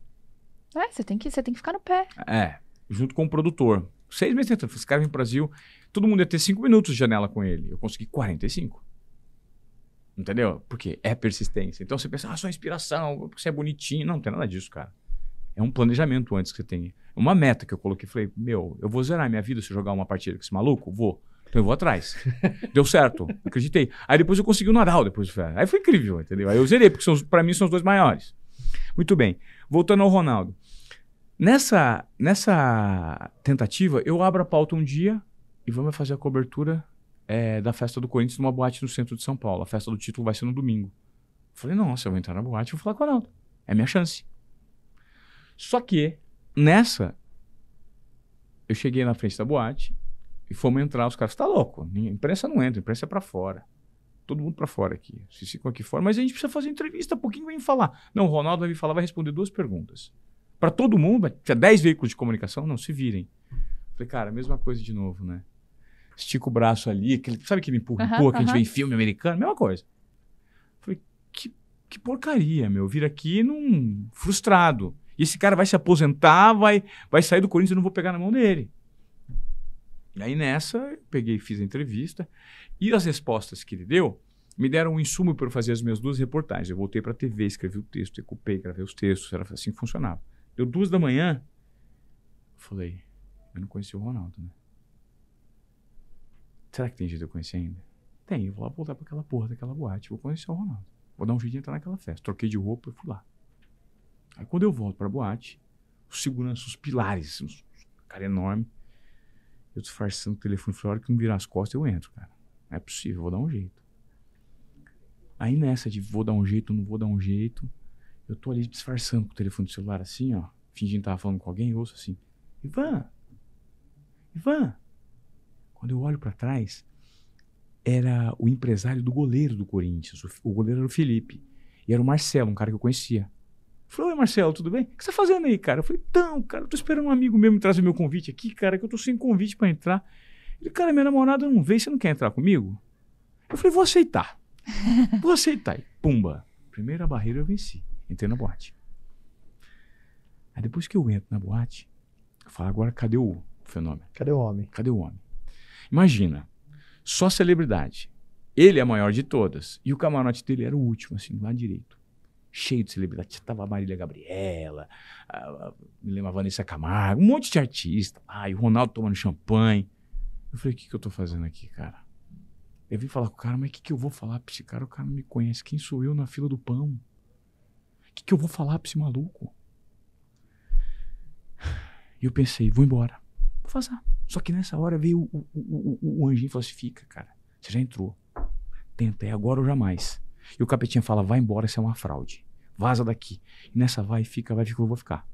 B: É, você tem que, você tem que ficar no pé.
C: É, junto com o produtor. Seis meses tentando. Esse cara vem pro Brasil, todo mundo ia ter cinco minutos de janela com ele. Eu consegui 45. Entendeu? Porque é persistência. Então você pensa, ah, só inspiração, porque você é bonitinho. Não, não tem nada disso, cara. É um planejamento antes que você tem. Uma meta que eu coloquei. Falei, meu, eu vou zerar minha vida se eu jogar uma partida com esse maluco? Vou. Então eu vou atrás. Deu certo. Acreditei. Aí depois eu consegui o Nadal depois do Federer. Aí foi incrível, entendeu? Aí eu zerei, porque são, pra mim são os dois maiores. Muito bem. Voltando ao Ronaldo. Nessa, nessa tentativa, eu abro a pauta um dia e vamos fazer a cobertura é, da festa do Corinthians numa boate no centro de São Paulo. A festa do título vai ser no domingo. Falei, nossa, eu vou entrar na boate e vou falar com o Ronaldo. É minha chance. Só que, nessa, eu cheguei na frente da boate e fomos entrar. Os caras, tá louco? A imprensa não entra, a imprensa é pra fora. Todo mundo pra fora aqui. Vocês ficam aqui fora, mas a gente precisa fazer entrevista, pouquinho vem falar. Não, o Ronaldo vai vir falar, vai responder duas perguntas. Pra todo mundo, tinha 10 veículos de comunicação, não, se virem. Falei, cara, mesma coisa de novo, né? Estica o braço ali, aquele, sabe aquele empurra, empurra que a gente vê em filme americano? Mesma coisa. Falei, que, que porcaria, meu. Vir aqui num frustrado. E esse cara vai se aposentar, vai, vai sair do Corinthians e eu não vou pegar na mão dele. E aí nessa, eu peguei e fiz a entrevista. E as respostas que ele deu me deram um insumo para eu fazer as minhas duas reportagens. Eu voltei para a TV, escrevi o texto, decupei, gravei os textos, era assim que funcionava. Deu duas da manhã, eu falei, eu não conheci o Ronaldo, né? Será que tem jeito de eu conhecer ainda? Tem, eu vou lá voltar pra aquela porra daquela boate. Vou conhecer o Ronaldo. Vou dar um jeito de entrar naquela festa. Troquei de roupa e fui lá. Aí quando eu volto pra boate, os seguranças, os pilares, uns cara enorme. Eu disfarçando o telefone, falei, a hora que não virar as costas, eu entro, cara. Não é possível, vou dar um jeito. Aí nessa de vou dar um jeito, não vou dar um jeito, eu tô ali disfarçando com o telefone do celular assim, ó, fingindo que tava falando com alguém, eu ouço assim, Ivan, Ivan. Quando eu olho pra trás, era o empresário do goleiro do Corinthians, o, o goleiro era o Felipe, e era o Marcelo, um cara que eu conhecia. Eu falei, oi Marcelo, tudo bem? O que você tá fazendo aí, cara? Eu falei, então, cara, eu tô esperando um amigo meu me trazer meu convite aqui, cara, que eu tô sem convite pra entrar. Ele, cara, minha namorada não veio, você não quer entrar comigo? Eu falei, vou aceitar. Vou aceitar. E pumba. Primeira barreira eu venci. Entrei na boate. Aí depois que eu entro na boate, eu falo, agora cadê o fenômeno?
A: Cadê o homem?
C: Cadê o homem? Imagina, só celebridade. Ele é a maior de todas. E o camarote dele era o último, assim, lá direito. Cheio de celebridade. Tava a Marília Gabriela, a, a, me lembro a Vanessa Camargo, um monte de artista. Ai, o Ronaldo tomando champanhe. Eu falei, o que, que eu tô fazendo aqui, cara? Eu vim falar com o cara, mas o que, que eu vou falar pra esse cara? O cara não me conhece. Quem sou eu na fila do pão? O que, que eu vou falar pra esse maluco? E eu pensei, vou embora. Vou vazar. Só que nessa hora veio o, o, o, o anjinho e falou assim: fica, cara. Você já entrou. Tenta, é agora ou jamais. E o capetinha fala: vai embora, isso é uma fraude. Vaza daqui. E nessa vai, fica, vai, fica, eu vou ficar.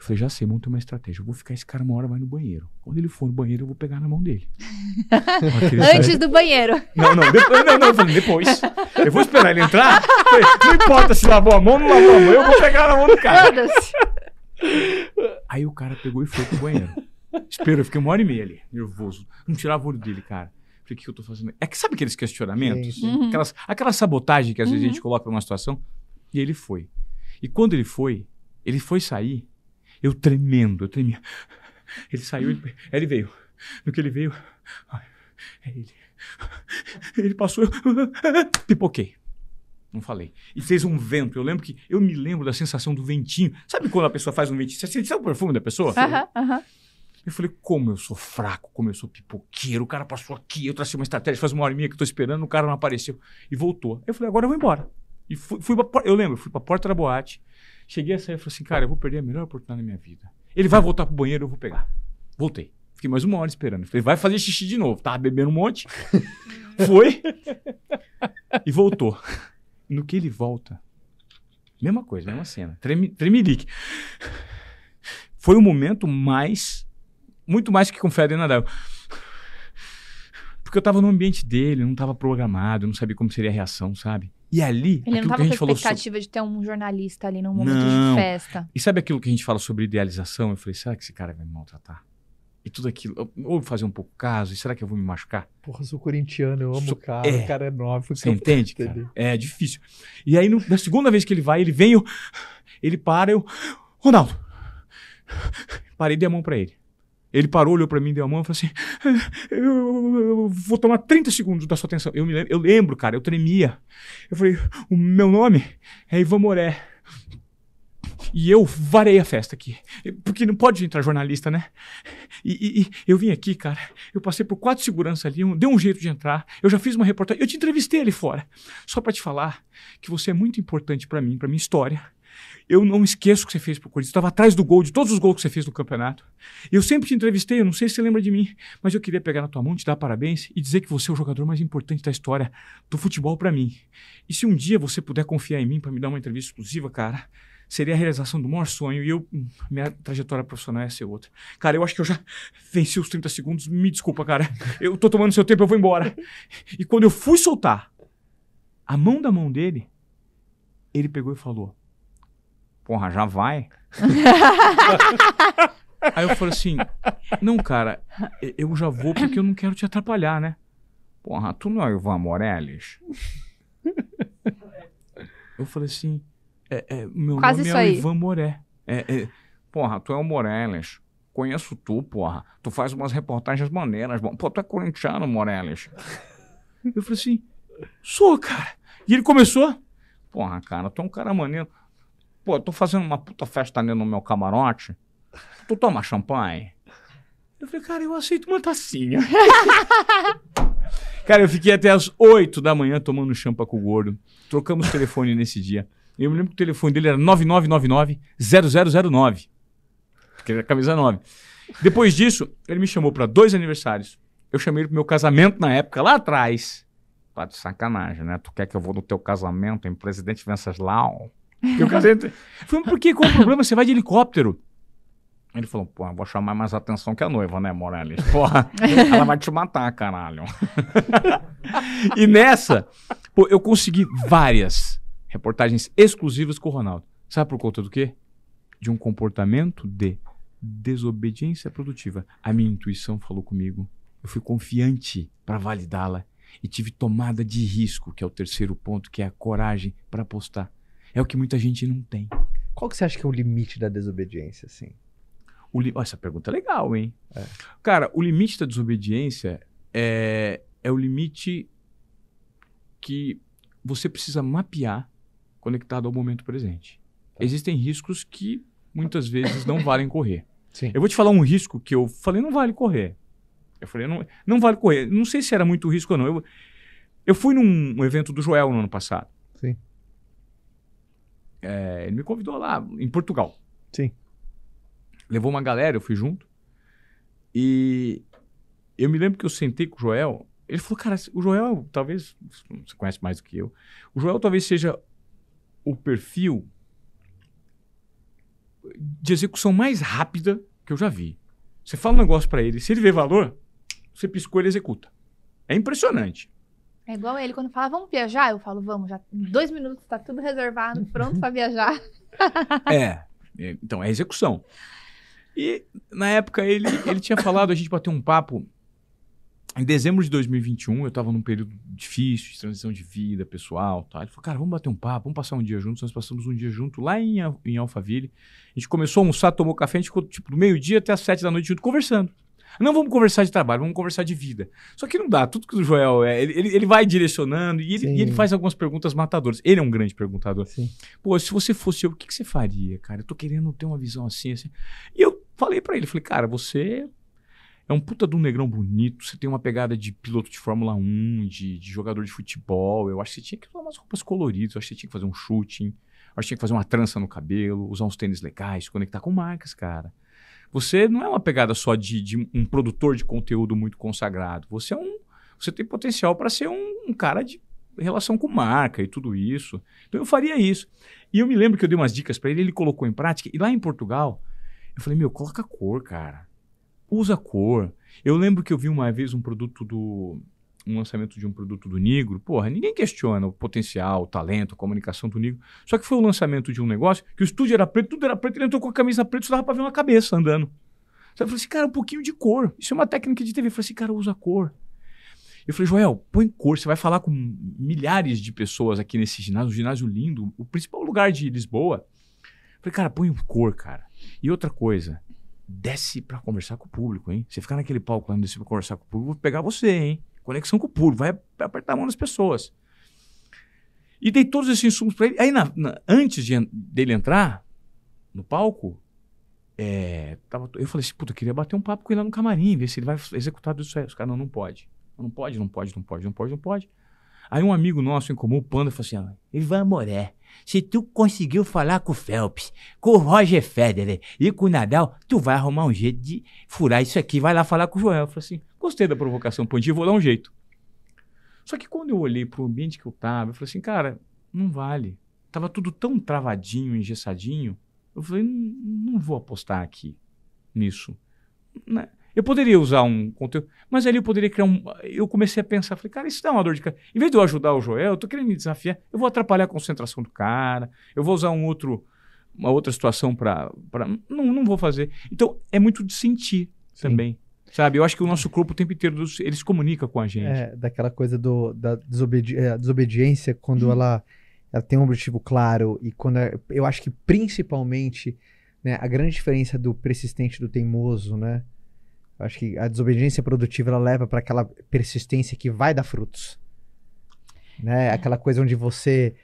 C: Eu falei, já sei, montei uma estratégia. Eu vou ficar esse cara uma hora, vai no banheiro. Quando ele for no banheiro, eu vou pegar na mão dele.
B: Antes do banheiro.
C: Não, não, depois, não, não, eu falei, depois. Eu vou esperar ele entrar. Falei, não importa se lavou a mão ou não lavou a mão, eu vou pegar na mão do cara. Aí o cara pegou e foi pro banheiro. Esperou, eu fiquei uma hora e meia ali, nervoso. Não tirava o olho dele, cara. O que eu tô fazendo? É que sabe aqueles questionamentos?
A: Sim, sim.
B: Uhum.
C: Aquelas, aquela sabotagem que às vezes a gente coloca numa situação. E ele foi. E quando ele foi, ele foi sair, eu tremendo, eu tremia. Ele saiu, ele, ele veio. No que ele veio, é ele. Ele passou, eu pipoquei. Não falei. E fez um vento. Eu lembro que. Eu me lembro da sensação do ventinho. Sabe quando a pessoa faz um ventinho? Você sente o perfume da pessoa?
B: Aham, aham.
C: Eu falei, como eu sou fraco, como eu sou pipoqueiro, o cara passou aqui, eu tracei uma estratégia, faz uma hora e meia que eu tô esperando, o cara não apareceu. E voltou. Eu falei, agora eu vou embora. E fui, fui pra, eu lembro, fui pra porta da boate, cheguei a sair e falei assim, cara, eu vou perder a melhor oportunidade da minha vida. Ele vai voltar pro banheiro, eu vou pegar. Voltei. Fiquei mais uma hora esperando. Falei, vai fazer xixi de novo. Tava bebendo um monte. Foi. E voltou. No que ele volta, mesma coisa, mesma cena. Treme, tremelique. Foi o momento mais. Muito mais que com dentro da água. Porque eu tava no ambiente dele, não tava programado, eu não sabia como seria a reação, sabe? E ali,
B: Ele não tava
C: a
B: com
C: sobre.
B: expectativa de ter um jornalista ali num momento
C: Não.
B: de festa.
C: E sabe aquilo que a gente fala sobre idealização? Eu falei, será que esse cara vai me maltratar? E tudo aquilo, ou fazer um pouco caso, e será que eu vou me machucar?
A: Porra, eu sou corintiano, eu amo
C: Sou-
A: o cara,
C: é.
A: o cara é nove.
C: Você entende, cara? É difícil. E aí, no- na segunda vez que ele vai, ele vem, eu, ele para, eu. Ronaldo! Parei e dei a mão pra ele. Ele parou, olhou pra mim, deu a mão e falou assim: eu, vou tomar 30 segundos da sua atenção. Eu, me lembro, eu lembro, cara, eu tremia. Eu falei: o meu nome é Ivan Moré. E eu varei a festa aqui. Porque não pode entrar jornalista, né? E, e- e eu vim aqui, cara. Eu passei por quatro seguranças ali, um, deu um jeito de entrar. Eu já fiz uma reportagem. Eu te entrevistei ali fora. Só pra te falar que você é muito importante pra mim, pra minha história. Eu não esqueço o que você fez pro Corinthians. Estava atrás do gol, de todos os gols que você fez no campeonato. Eu sempre te entrevistei, eu não sei se você lembra de mim, mas eu queria pegar na tua mão, te dar parabéns e dizer que você é o jogador mais importante da história do futebol pra mim. E se um dia você puder confiar em mim pra me dar uma entrevista exclusiva, cara, seria a realização do maior sonho e eu, hum, minha trajetória profissional ia ser outra. Cara, eu acho que eu já venci os 30 segundos. Me desculpa, cara. Eu tô tomando seu tempo, eu vou embora. E quando eu fui soltar a mão da mão dele, ele pegou e falou: Porra, já vai? Aí eu falei assim: Não, cara, eu já vou porque eu não quero te atrapalhar, né? Porra, tu não é o Ivan Morales? Eu falei assim: é, é, Meu
B: Quase
C: nome é o
B: aí.
C: Ivan Moré. É, é, porra, tu é o Morales. Conheço tu, porra. Tu faz umas reportagens maneiras. bom. Pô, tu é corintiano, Morales. Eu falei assim: Sou, cara. E ele começou: Porra, cara, tu é um cara maneiro. Pô, eu tô fazendo uma puta festa ali no meu camarote. Tu toma champanhe? Eu falei, cara, eu aceito uma tacinha. cara, eu fiquei até as 8 da manhã tomando champa com o gordo. Trocamos telefone nesse dia. Eu me lembro que o telefone dele era 9999-0009. Porque era camisa 9. Depois disso, ele me chamou para dois aniversários. Eu chamei ele pro meu casamento na época, lá atrás. Tá de sacanagem, né? Tu quer que eu vou no teu casamento em Presidente Venceslau? Teu casamento... Falei, por que? Qual o problema? Você vai de helicóptero. Ele falou, pô, vou chamar mais atenção que a noiva, né, Morales? Porra, ela vai te matar, caralho. e nessa, pô, eu consegui várias reportagens exclusivas com o Ronaldo. Sabe por conta do quê? De um comportamento de desobediência produtiva. A minha intuição falou comigo. Eu fui confiante para validá-la e tive tomada de risco, que é o terceiro ponto, que é a coragem para apostar. É o que muita gente não tem.
A: Qual que você acha que é o limite da desobediência, assim?
C: O li... oh, essa pergunta é legal, hein? É. Cara, o limite da desobediência é, é o limite que você precisa mapear conectado ao momento presente. Tá. Existem riscos que muitas vezes não valem correr.
A: Sim.
C: Eu vou te falar um risco que eu falei, não vale correr. Eu falei, não, não vale correr. Não sei se era muito risco ou não. Eu, eu fui num um evento do Joel no ano passado.
A: Sim.
C: É, ele me convidou lá, em Portugal.
A: Sim.
C: Levou uma galera, eu fui junto. E eu me lembro que eu sentei com o Joel. Ele falou, cara, o Joel, talvez. Você conhece mais do que eu. O Joel talvez seja o perfil de execução mais rápida que eu já vi. Você fala um negócio para ele, se ele vê valor, você piscou, ele executa. É impressionante.
B: É igual ele, quando fala, vamos viajar, eu falo, vamos, já dois minutos tá tudo reservado, pronto para viajar.
C: é, então é execução. E na época ele, ele tinha falado, a gente bateu um papo em dezembro de 2021, eu estava num período difícil, de transição de vida pessoal. Tá? Ele falou, cara, vamos bater um papo, vamos passar um dia juntos. Nós passamos um dia junto lá em, em Alphaville. A gente começou a almoçar, tomou café, a gente ficou tipo do meio-dia até as sete da noite junto conversando. Não vamos conversar de trabalho, vamos conversar de vida. Só que não dá, tudo que o Joel é, ele, ele, vai direcionando e ele, e ele, faz algumas perguntas matadoras. Ele é um grande perguntador.
A: Sim.
C: Pô, se você fosse eu, o que, que você faria, cara? Eu tô querendo ter uma visão assim, assim. E eu falei para ele, falei, cara, você é um puta de um negrão bonito, você tem uma pegada de piloto de Fórmula 1, de, de jogador de futebol. Eu acho que você tinha que usar umas roupas coloridas, eu acho que você tinha que fazer um shooting, eu acho que tinha que fazer uma trança no cabelo, usar uns tênis legais, conectar com marcas, cara. Você não é uma pegada só de, de um produtor de conteúdo muito consagrado. Você é um. Você tem potencial para ser um, um cara de relação com marca e tudo isso. Então eu faria isso. E eu me lembro que eu dei umas dicas para ele, ele colocou em prática. E lá em Portugal, eu falei: meu, coloca cor, cara usa cor. Eu lembro que eu vi uma vez um produto do. Um lançamento de um produto do Negro. Porra, ninguém questiona o potencial, o talento, a comunicação do Negro. Só que foi o lançamento de um negócio que o estúdio era preto, tudo era preto, ele entrou com a camisa preta, só dava pra ver uma cabeça andando. Eu falei assim, cara, um pouquinho de cor. Isso é uma técnica de TV. Eu falei assim, cara, usa cor. Eu falei, Joel, põe cor. Você vai falar com milhares de pessoas aqui nesse ginásio, um ginásio lindo, o principal lugar de Lisboa. Eu falei, cara, põe cor, cara. E outra coisa, desce para conversar com o público, hein? Você ficar naquele palco lá, descer pra conversar com o público, vou pegar você, hein? Conexão com o público, vai apertar a mão das pessoas. E dei todos esses insumos para ele. Aí, na, na, antes de, dele entrar no palco, é, tava, eu falei assim, puta, eu queria bater um papo com ele lá no camarim, ver se ele vai executar tudo isso aí. Os caras, não, não pode. Não pode, não pode, não pode, não pode, não pode. Aí um amigo nosso em comum, o Panda, falou assim, ah, Ivan Moré, se tu conseguiu falar com o Phelps, com o Roger Federer e com o Nadal, tu vai arrumar um jeito de furar isso aqui. Vai lá falar com o Joel. Eu falei assim: gostei da provocação, Pandinho, vou dar um jeito. Só que quando eu olhei pro ambiente que eu tava, eu falei assim: cara, não vale. Tava tudo tão travadinho, engessadinho. Eu falei: não, não vou apostar aqui nisso. Né? Eu poderia usar um conteúdo, mas ali eu poderia criar um. Eu comecei a pensar, falei, cara, isso dá uma dor de cabeça. Em vez de eu ajudar o Joel, eu tô querendo me desafiar, eu vou atrapalhar a concentração do cara, eu vou usar um outro, uma outra situação para. Não, não vou fazer. Então, é muito de sentir Sim. também. Sabe? Eu acho que o nosso corpo o tempo inteiro, eles comunicam com a gente.
A: É, daquela coisa do, da desobedi é, desobediência, quando uhum. ela, ela tem um objetivo claro e quando. É, eu acho que principalmente, né, a grande diferença do persistente do teimoso, né? Eu acho que a desobediência produtiva ela leva para aquela persistência que vai dar frutos. Né? É. Aquela coisa onde você.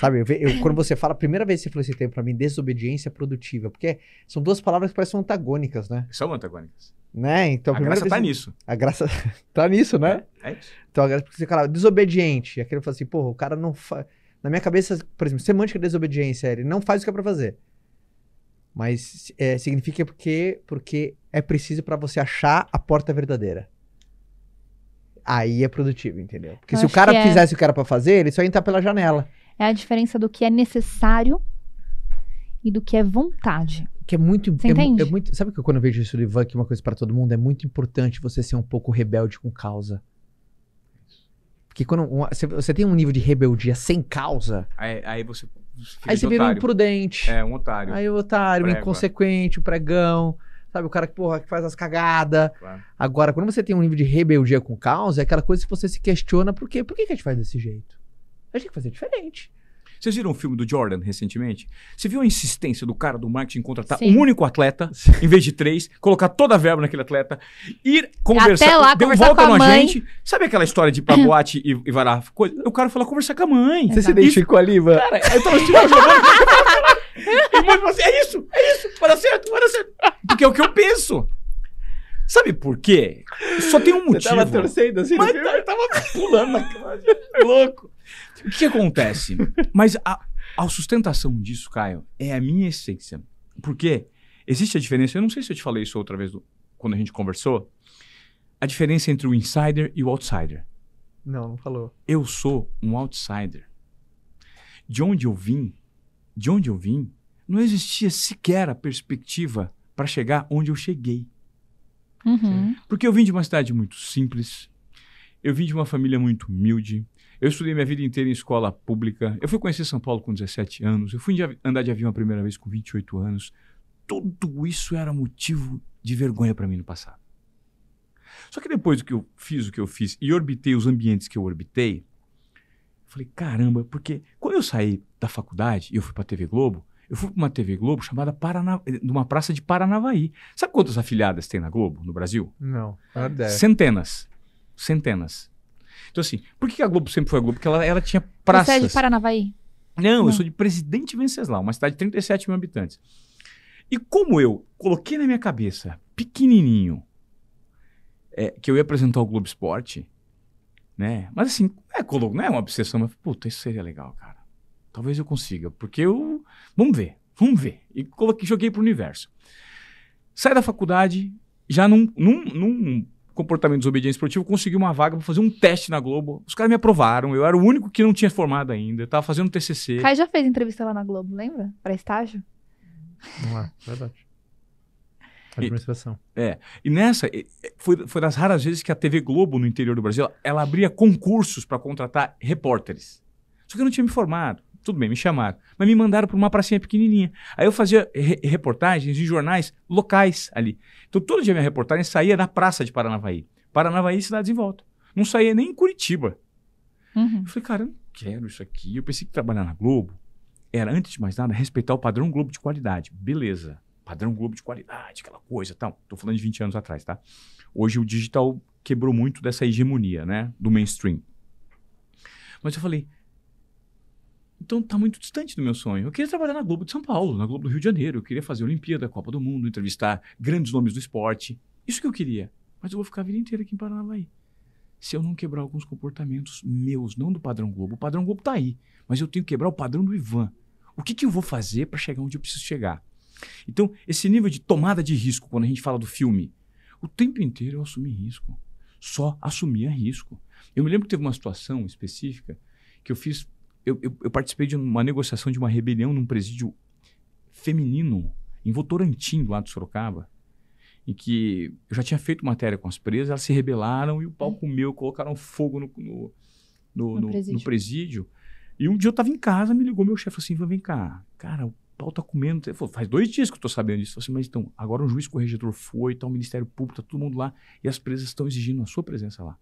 A: Sabe, eu, eu, quando você fala, a primeira vez que você falou esse termo para mim, desobediência produtiva, porque são duas palavras que parecem antagônicas, né?
C: São antagônicas.
A: Né? Então,
C: a
A: primeira
C: graça tá
A: vez-
C: nisso.
A: A graça tá nisso, né?
C: É isso.
A: Então, a graça, porque você fala, desobediente. Aquele fala assim, porra, o cara não faz. Na minha cabeça, por exemplo, semântica de desobediência, ele não faz o que é pra fazer. Mas é, significa porque, porque é preciso pra você achar a porta verdadeira. Aí é produtivo, entendeu? Porque
B: Eu
A: se o cara
B: é-
A: fizesse o que era pra fazer, ele só ia entrar pela janela.
B: É a diferença do que é necessário e do que é vontade.
A: Que é muito,
B: Você
A: é, mu-
B: entende?
A: é muito. Sabe que quando eu vejo isso do Ivan, que uma coisa pra todo mundo, é muito importante você ser um pouco rebelde com causa. Porque quando uma- você- você tem um nível de rebeldia sem causa,
C: Aí, aí você.
A: Aí você vira um imprudente.
C: É, um otário.
A: Aí o otário, o inconsequente, o pregão. Sabe, o cara que, porra, que faz as cagadas.
C: Claro.
A: Agora, quando você tem um nível de rebeldia com causa, é aquela coisa que você se questiona por quê? Por que, que a gente faz desse jeito? A gente tem que fazer diferente.
C: Vocês viram o filme do Jordan recentemente? Você viu a insistência do cara do marketing contratar
B: Sim.
C: um único atleta, em vez de três, colocar toda a verba naquele atleta, ir conversar,
B: Até lá,
C: deu
B: conversar
C: volta
B: com a mãe.
C: agente. Sabe aquela história de ir pra boate e, e vai lá? Coisa? O cara foi lá conversar com a mãe.
A: Você se
B: Exato.
A: identificou ali, Ivan?
C: Cara, eu tava assistindo. E mãe falou assim: é isso, é isso, vai dar certo, vai dar certo. Porque é o que eu penso. Sabe por quê? Só tem um motivo.
A: Você tava torcendo assim
C: Mas
A: filme?
C: eu tava pulando na cama, louco. O que, que acontece? Mas a, a sustentação disso, Caio, é a minha essência. Porque existe a diferença, eu não sei se eu te falei isso outra vez do- quando a gente conversou, a diferença entre o insider e o outsider.
A: Não, não falou.
C: Eu sou um outsider. De onde eu vim, de onde eu vim, não existia sequer a perspectiva para chegar onde eu cheguei.
B: Uhum.
C: Porque eu vim de uma cidade muito simples, eu vim de uma família muito humilde, eu estudei minha vida inteira em escola pública, eu fui conhecer São Paulo com 17 anos, eu fui de andar de avião a primeira vez com 28 anos. Tudo isso era motivo de vergonha para mim no passado. Só que depois que eu fiz o que eu fiz e orbitei os ambientes que eu orbitei, eu falei, caramba, porque quando eu saí da faculdade e eu fui para a TV Globo, eu fui para uma TV Globo chamada Parana... numa praça de Paranavaí. Sabe quantas afiliadas tem na Globo, no Brasil?
A: Não.
C: Centenas. Centenas. Então, assim, por que a Globo sempre foi a Globo? Porque ela, ela tinha
B: Você é
C: praças.
B: de Paranavaí?
C: Não,
B: Não.
C: eu sou de Presidente Venceslau, uma cidade de 37 mil habitantes. E como eu coloquei na minha cabeça, pequenininho, é, que eu ia apresentar o Globo Esporte, né? Mas assim, é, não é uma obsessão, mas, puta, isso seria legal, cara. Talvez eu consiga, porque eu... Vamos ver, vamos ver. E coloquei, joguei pro universo. Saí da faculdade, já num, num, num comportamento de desobediência esportivo, consegui uma vaga para fazer um teste na Globo. Os caras me aprovaram, eu era o único que não tinha formado ainda, eu tava fazendo TCC.
B: Caio já fez entrevista lá na Globo, lembra? Pra estágio?
A: Não é, verdade. Administração.
C: E nessa, eh, eh, foi, foi das raras vezes que a TV Globo no interior do Brasil, ela abria concursos para contratar repórteres. Só que eu não tinha me formado. Tudo bem, me chamaram. Mas me mandaram para uma pracinha pequenininha. Aí eu fazia re- reportagens em jornais locais ali. Então todo dia minha reportagem saía da praça de Paranavaí. Paranavaí e cidades em volta. Não saía nem em Curitiba.
B: Uhum.
C: Eu falei, cara, eu não quero isso aqui. Eu pensei que trabalhar na Globo era, antes de mais nada, respeitar o padrão Globo de qualidade. Beleza. Padrão Globo de qualidade, aquela coisa e tal. Tô falando de 20 anos atrás, tá? Hoje o digital quebrou muito dessa hegemonia, né? Do mainstream. Mas eu falei, então tá muito distante do meu sonho. Eu queria trabalhar na Globo de São Paulo, na Globo do Rio de Janeiro. Eu queria fazer a Olimpíada, a Copa do Mundo, entrevistar grandes nomes do esporte. Isso que eu queria. Mas eu vou ficar a vida inteira aqui em Paranavaí se eu não quebrar alguns comportamentos meus, não do padrão Globo. O padrão Globo tá aí, mas eu tenho que quebrar o padrão do Ivan. O que, que eu vou fazer para chegar onde eu preciso chegar? Então, esse nível de tomada de risco, quando a gente fala do filme, o tempo inteiro eu assumi risco. Só assumia risco. Eu me lembro que teve uma situação específica que eu fiz. Eu, eu- eu participei de uma negociação de uma rebelião num presídio feminino em Votorantim, do lado de Sorocaba em que eu já tinha feito matéria com as presas, elas se rebelaram e o pau comeu, colocaram fogo no, no, no-
B: No presídio.
C: no presídio. E um dia eu tava em casa, me ligou meu chefe assim: "Ivan, vem cá, cara, o pau tá comendo. Faz dois dias que eu tô sabendo disso. Eu falei assim, mas então, agora um juiz corregedor foi, tá o Ministério Público, tá todo mundo lá, e as presas estão exigindo a sua presença lá.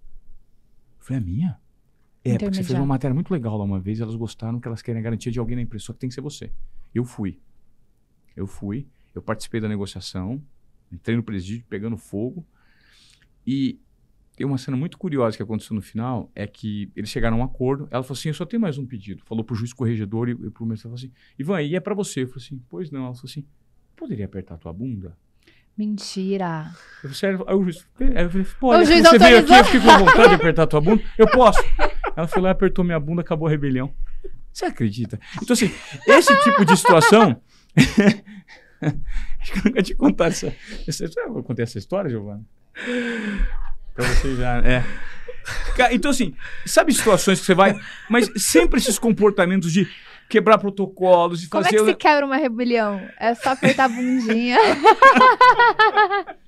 C: Eu falei, a minha? É, porque você fez uma matéria muito legal lá uma vez, elas gostaram que elas querem a garantia de alguém na empresa, só que tem que ser você. Eu fui. Eu fui, eu participei da negociação, entrei no presídio pegando fogo. E tem uma cena muito curiosa que aconteceu no final, é que eles chegaram a um acordo. Ela falou assim: Eu só tenho mais um pedido. Falou pro juiz corregedor e, e pro mestre. Falou assim: Ivan, aí é pra você. Eu falei assim: Pois não. Ela falou assim: Poderia apertar tua bunda?
B: Mentira.
C: Eu falei, sério, aí o juiz, aí eu falei, pô,
B: O juiz
C: você veio aqui,
B: autorizou.
C: eu fiquei com vontade de apertar tua bunda. Eu posso. Ela foi lá, apertou minha bunda, acabou a rebelião. Você acredita? Então, assim, esse tipo de situação. Acho que eu nunca te contar essa. essa eu contei essa história, Giovana? Pra você já. É. Então, assim, sabe situações que você vai. Mas sempre esses comportamentos de quebrar protocolos, de
B: Como é
C: fazer.
B: que se quebra uma rebelião? É só apertar a bundinha.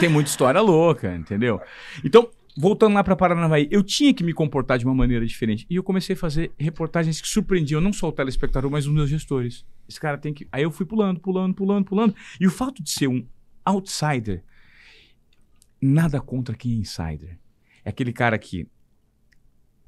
C: Tem muita história louca, entendeu? Então, voltando lá para Paranavaí, eu tinha que me comportar de uma maneira diferente. E eu comecei a fazer reportagens que surpreendiam não só o telespectador, mas os meus gestores. Esse cara tem que. Aí eu fui pulando, pulando, pulando, pulando. E o fato de ser um outsider, nada contra quem é insider. É aquele cara que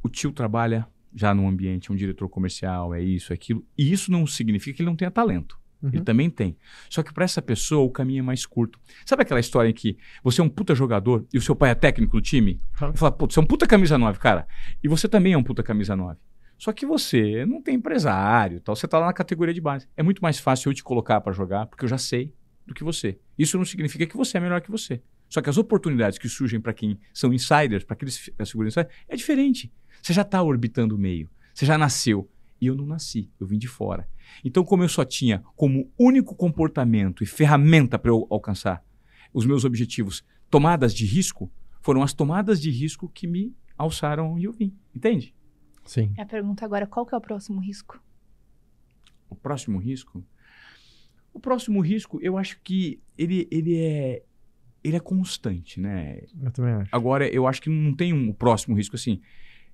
C: o tio trabalha já num ambiente, é um diretor comercial, é isso, é aquilo. E isso não significa que ele não tenha talento. Ele
A: Uhum.
C: também tem. Só que para essa pessoa o caminho é mais curto. Sabe aquela história em que você é um puta jogador e o seu pai é técnico do time?
A: Uhum.
C: Fala, pô, você é um puta camisa 9, cara. E você também é um puta camisa 9. Só que você não tem empresário, tal. Você tá lá na categoria de base. É muito mais fácil eu te colocar para jogar, porque eu já sei do que você. Isso não significa que você é melhor que você. Só que as oportunidades que surgem para quem são insiders, para aqueles que seguram insiders, é diferente. Você já tá orbitando o meio. Você já nasceu. E eu não nasci, eu vim de fora. Então, como eu só tinha como único comportamento e ferramenta para eu alcançar os meus objetivos tomadas de risco, foram as tomadas de risco que me alçaram e eu vim. Entende?
A: Sim.
B: A pergunta agora, qual que é o próximo risco?
C: O próximo risco? O próximo risco, eu acho que ele, ele é ele é constante, né?
A: Eu também acho.
C: Agora, eu acho que não tem um próximo risco assim.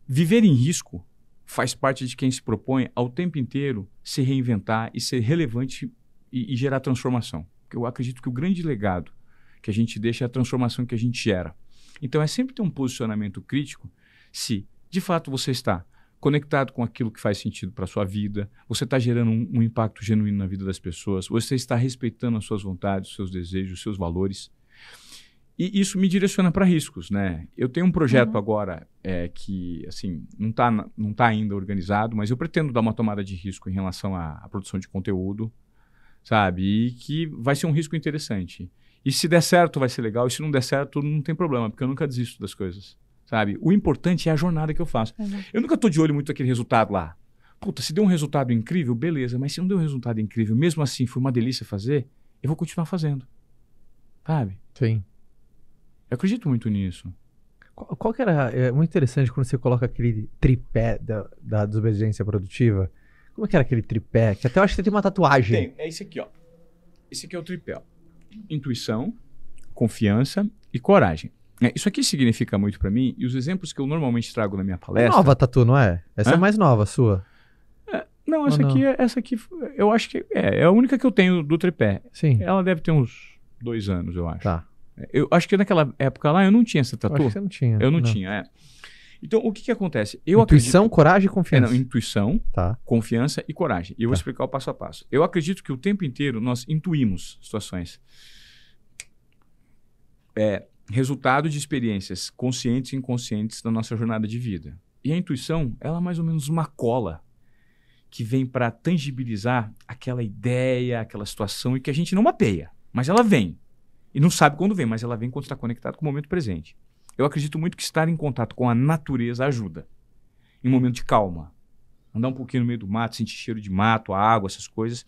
C: Viver em risco faz parte de quem se propõe ao tempo inteiro se reinventar e ser relevante e, e gerar transformação. Porque eu acredito que o grande legado que a gente deixa é a transformação que a gente gera. Então, é sempre ter um posicionamento crítico se, de fato, você está conectado com aquilo que faz sentido para a sua vida, você está gerando um, um impacto genuíno na vida das pessoas, você está respeitando as suas vontades, os seus desejos, os seus valores. E isso me direciona para riscos, né? Eu tenho um projeto
B: Uhum.
C: agora é, que, assim, não está não tá ainda organizado, mas eu pretendo dar uma tomada de risco em relação à, à produção de conteúdo, sabe? E que vai ser um risco interessante. E se der certo, vai ser legal. E se não der certo, não tem problema, porque eu nunca desisto das coisas, sabe? O importante é a jornada que eu faço.
B: Exato.
C: Eu nunca tô de olho muito naquele resultado lá. Puta, se deu um resultado incrível, beleza. Mas se não deu um resultado incrível, mesmo assim foi uma delícia fazer, eu vou continuar fazendo. Sabe?
A: Sim.
C: Eu acredito muito nisso.
A: Qual, qual que era. É muito interessante quando você coloca aquele tripé da, da desobediência produtiva. Como é que era aquele tripé? Que até eu acho que você tem uma tatuagem.
C: Tem, é esse aqui, ó. Esse aqui é o tripé. ó. Intuição, confiança e coragem. É, isso aqui significa muito pra mim e os exemplos que eu normalmente trago na minha palestra.
A: Nova tatu, não é? Essa é
C: Hã?
A: mais nova, sua.
C: Não, essa
A: Ou
C: aqui, é- essa aqui, eu acho que é, é a única que eu tenho do tripé.
A: Sim.
C: Ela deve ter uns dois anos, eu acho.
A: Tá.
C: Eu acho que naquela época lá eu não tinha essa
A: Eu
C: tatu.
A: acho que você não tinha.
C: Eu não, tinha, é. Então, o que que acontece? Eu
A: Intuição, coragem e
C: acredito... É,
A: confiança.
C: não, intuição,
A: Tá.
C: confiança e coragem. E eu vou
A: Tá.
C: explicar o passo a passo. Eu acredito que o tempo inteiro nós intuímos situações. É resultado de experiências conscientes e inconscientes da nossa jornada de vida. E a intuição, ela é mais ou menos uma cola que vem para tangibilizar aquela ideia, aquela situação e que a gente não mapeia, mas ela vem. E não sabe quando vem, mas ela vem quando está conectado com o momento presente. Eu acredito muito que estar em contato com a natureza ajuda. Em um momento de calma, andar um pouquinho no meio do mato, sentir cheiro de mato, a água, essas coisas.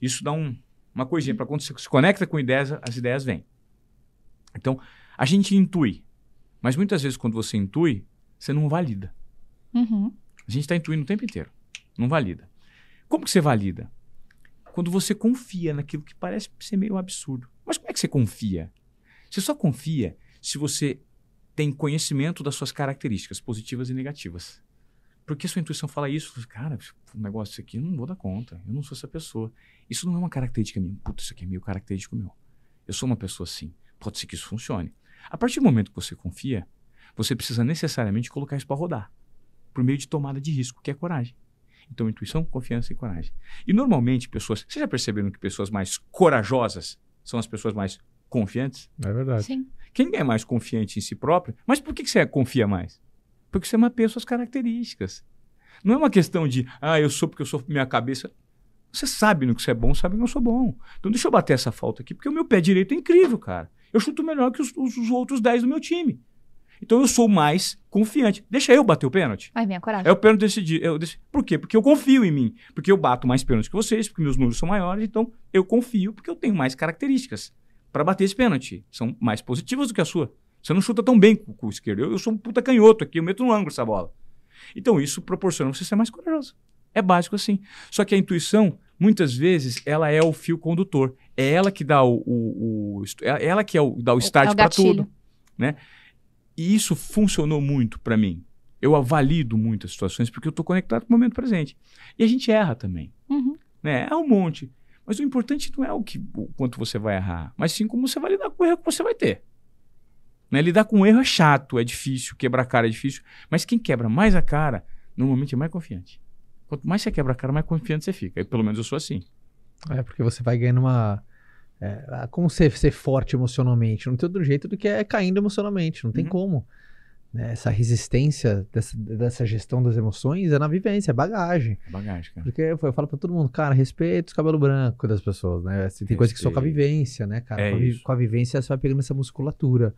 C: Isso dá um- uma coisinha para quando você se conecta com ideias, as ideias vêm. Então, a gente intui, mas muitas vezes quando você intui, você não valida.
B: Uhum.
C: A gente está intuindo o tempo inteiro, não valida. Como que você valida? Quando você confia naquilo que parece ser meio absurdo. Mas como é que você confia? Você só confia se você tem conhecimento das suas características positivas e negativas. Porque sua intuição fala isso, fala, cara, um negócio aqui eu não vou dar conta, eu não sou essa pessoa. Isso não é uma característica minha. Puta, isso aqui é meio característico meu. Eu sou uma pessoa assim. Pode ser que isso funcione. A partir do momento que você confia, você precisa necessariamente colocar isso para rodar. Por meio de tomada de risco, que é coragem. Então, intuição, confiança e coragem. E normalmente, pessoas. Vocês já perceberam que pessoas mais corajosas são as pessoas mais confiantes?
A: É verdade.
B: Sim.
C: Quem é mais confiante em si próprio? Mas por que que você confia mais? Porque você mapeia suas características. Não é uma questão de, ah, eu sou porque eu sou minha cabeça. Você sabe no que você é bom, sabe que eu sou bom. Então deixa eu bater essa falta aqui, porque o meu pé direito é incrível, cara. Eu chuto melhor que os, os, os outros 10 do meu time. Então eu sou mais confiante. Deixa eu bater o pênalti.
B: Vai, minha coragem.
C: É o pênalti decidir. Eu dec... Por quê? Porque eu confio em mim. Porque eu bato mais pênaltis que vocês, porque meus números são maiores. Então eu confio porque eu tenho mais características para bater esse pênalti. São mais positivas do que a sua. Você não chuta tão bem com, o esquerdo. Eu, eu sou um puta canhoto aqui, eu meto no ângulo essa bola. Então isso proporciona você ser mais corajoso. É básico assim. Só que a intuição, muitas vezes, ela é o fio condutor. É ela que dá o, o, o é ela que é o, dá o start
B: é
C: para tudo, né? E isso funcionou muito para mim. Eu avalido muitas situações porque eu estou conectado com o momento presente. E a gente erra também,
B: Uhum.
C: né? É um monte. Mas o importante não é o, que, o quanto você vai errar, mas sim como você vai lidar com o erro que você vai ter. Né? Lidar com o erro é chato, é difícil, quebrar a cara é difícil. Mas quem quebra mais a cara, normalmente é mais confiante. Quanto mais você quebra a cara, mais confiante você fica. E pelo menos eu sou assim.
A: É, porque você vai ganhando uma. É, como ser, ser forte emocionalmente? Não tem outro jeito do que é caindo emocionalmente. Não tem
C: Uhum.
A: como. né? Essa resistência dessa, dessa gestão das emoções é na vivência, é bagagem.
C: É bagagem, cara.
A: Porque eu falo pra todo mundo, cara, respeita os cabelos brancos das pessoas, né? Assim, tem coisa que só com a
C: Respeito.
A: vivência, né, cara?
C: É
A: com, a vi- com a vivência você vai pegando essa musculatura.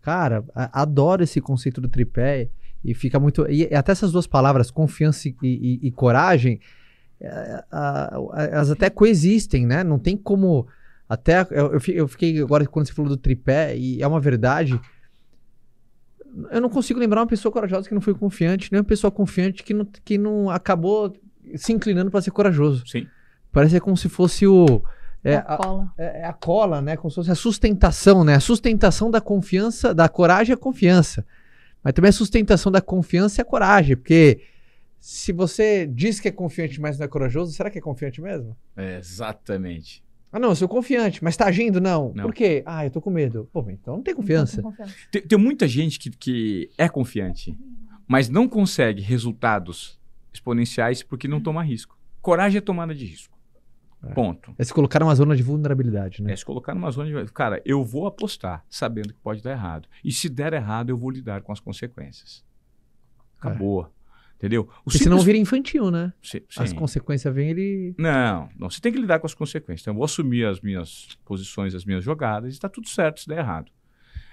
A: Cara, a- adoro esse conceito do tripé e fica muito. E até essas duas palavras, confiança e, e- e coragem, é, elas até coexistem, né? Não tem como. Até eu, eu fi- eu fiquei agora quando você falou do tripé, e é uma verdade. Eu não consigo lembrar uma pessoa corajosa que não foi confiante, nem uma pessoa confiante que não, que não acabou se inclinando para ser corajoso.
C: Sim.
A: Parece como se fosse o. É,
B: a
A: a,
B: cola.
A: é é a cola, né? Como se fosse a sustentação, né? A sustentação da confiança, da coragem é a confiança. Mas também a sustentação da confiança é a coragem. Porque se você diz que é confiante, mas não é corajoso, será que é confiante mesmo?
C: É, exatamente.
A: Ah, não, eu sou confiante, mas tá agindo? Não.
C: Não.
A: Por quê? Ah, eu tô com medo. Pô, então não tem confiança.
B: Não tem confiança.
C: Tem, tem muita gente que, que é confiante, mas não consegue resultados exponenciais porque não toma risco. Coragem é tomada de risco.
A: É.
C: Ponto.
A: É se colocar numa zona de vulnerabilidade, né?
C: É se colocar numa zona de. Cara, eu vou apostar sabendo que pode dar errado. E se der errado, eu vou lidar com as consequências. Acabou. Entendeu? O
A: Porque senão
C: simples-
A: vira infantil, né?
C: Sim,
A: As
C: sim.
A: consequências vêm, ele.
C: Não, não. Você tem que lidar com as consequências. Então, eu vou assumir as minhas posições, as minhas jogadas, e está tudo certo se der errado.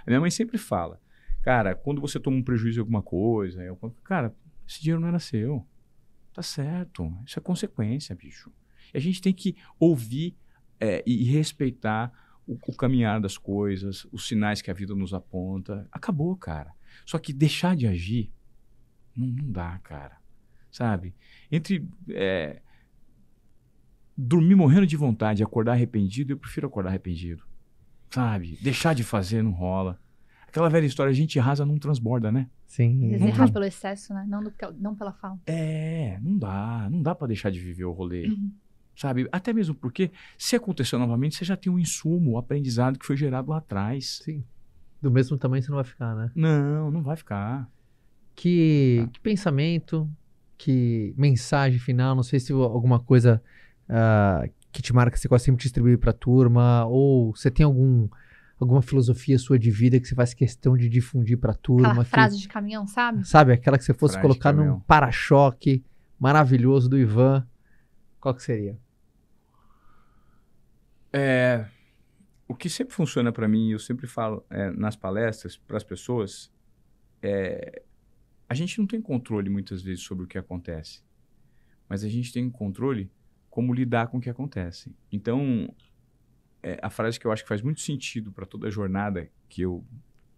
C: A minha mãe sempre fala, cara, quando você toma um prejuízo em alguma coisa, eu, cara, esse dinheiro não era seu. Tá certo. Isso é consequência, bicho. E a gente tem que ouvir é, e respeitar o, o caminhar das coisas, os sinais que a vida nos aponta. Acabou, cara. Só que deixar de agir não, não dá, cara. Sabe? Entre é, dormir morrendo de vontade e acordar arrependido, eu prefiro acordar arrependido. Sabe? Deixar de fazer não rola. Aquela velha história, a gente rasa não transborda, né?
A: Sim.
B: Às vezes errar pelo excesso, né? Não, do, não pela falta.
C: É, não dá. Não dá pra deixar de viver o rolê.
B: Uhum.
C: Sabe? Até mesmo porque, se acontecer novamente, você já tem um insumo, o aprendizado que foi gerado lá atrás.
A: Sim. Do mesmo tamanho você não vai ficar, né?
C: Não, não vai ficar.
A: Que,
C: Tá.
A: que pensamento, que mensagem final, não sei se alguma coisa ah, que te marca, que você gosta sempre de distribuir pra turma, ou você tem algum, alguma filosofia sua de vida que você faz questão de difundir pra turma.
B: Aquela
A: que-
B: frase de caminhão, sabe?
A: Sabe, aquela que você fosse
C: Frase
A: colocar num para-choque maravilhoso do Ivan, qual que seria?
C: É, o que sempre funciona para mim, eu sempre falo é, nas palestras para as pessoas, é a gente não tem controle muitas vezes sobre o que acontece, mas a gente tem controle como lidar com o que acontece. Então, é, a frase que eu acho que faz muito sentido para toda a jornada que eu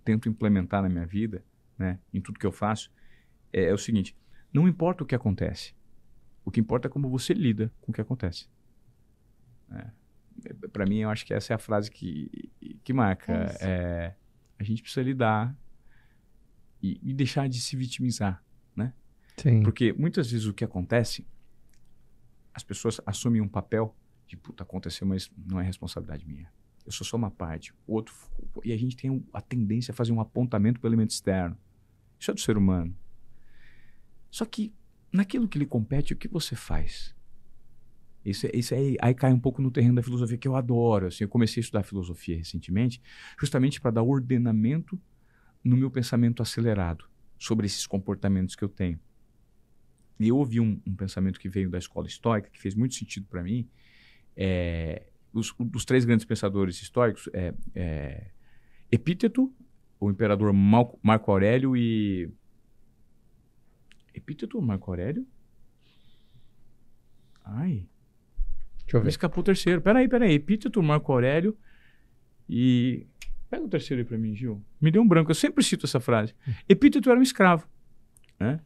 C: tento implementar na minha vida, né, em tudo que eu faço, é, é o seguinte: não importa o que acontece, o que importa é como você lida com o que acontece. Para mim, eu acho que essa é a frase que, que marca.
B: É.
C: É, a gente precisa lidar e, e deixar de se vitimizar.
A: Sim.
C: Porque muitas vezes o que acontece, as pessoas assumem um papel de puta, aconteceu, mas não é responsabilidade minha. Eu sou só uma parte. O outro, e a gente tem a tendência a fazer um apontamento para o elemento externo. Isso é do ser humano. Só que naquilo que lhe compete, o que você faz? Isso, é- isso aí, aí cai um pouco no terreno da filosofia que eu adoro. Assim, eu comecei a estudar filosofia recentemente, justamente para dar ordenamento no meu pensamento acelerado sobre esses comportamentos que eu tenho. E eu ouvi um, um pensamento que veio da escola estoica, que fez muito sentido para mim. É, os, os, três grandes pensadores históricos, é, é, Epíteto, o imperador Mal, Marco Aurélio e. Epíteto Marco Aurélio? Ai.
A: Deixa eu ver.
C: Me escapou o terceiro. Peraí, peraí. Epíteto, Marco Aurélio e. Pega o terceiro aí pra mim, Gil. Me deu um branco. Eu sempre cito essa frase. Epíteto era um escravo. Né?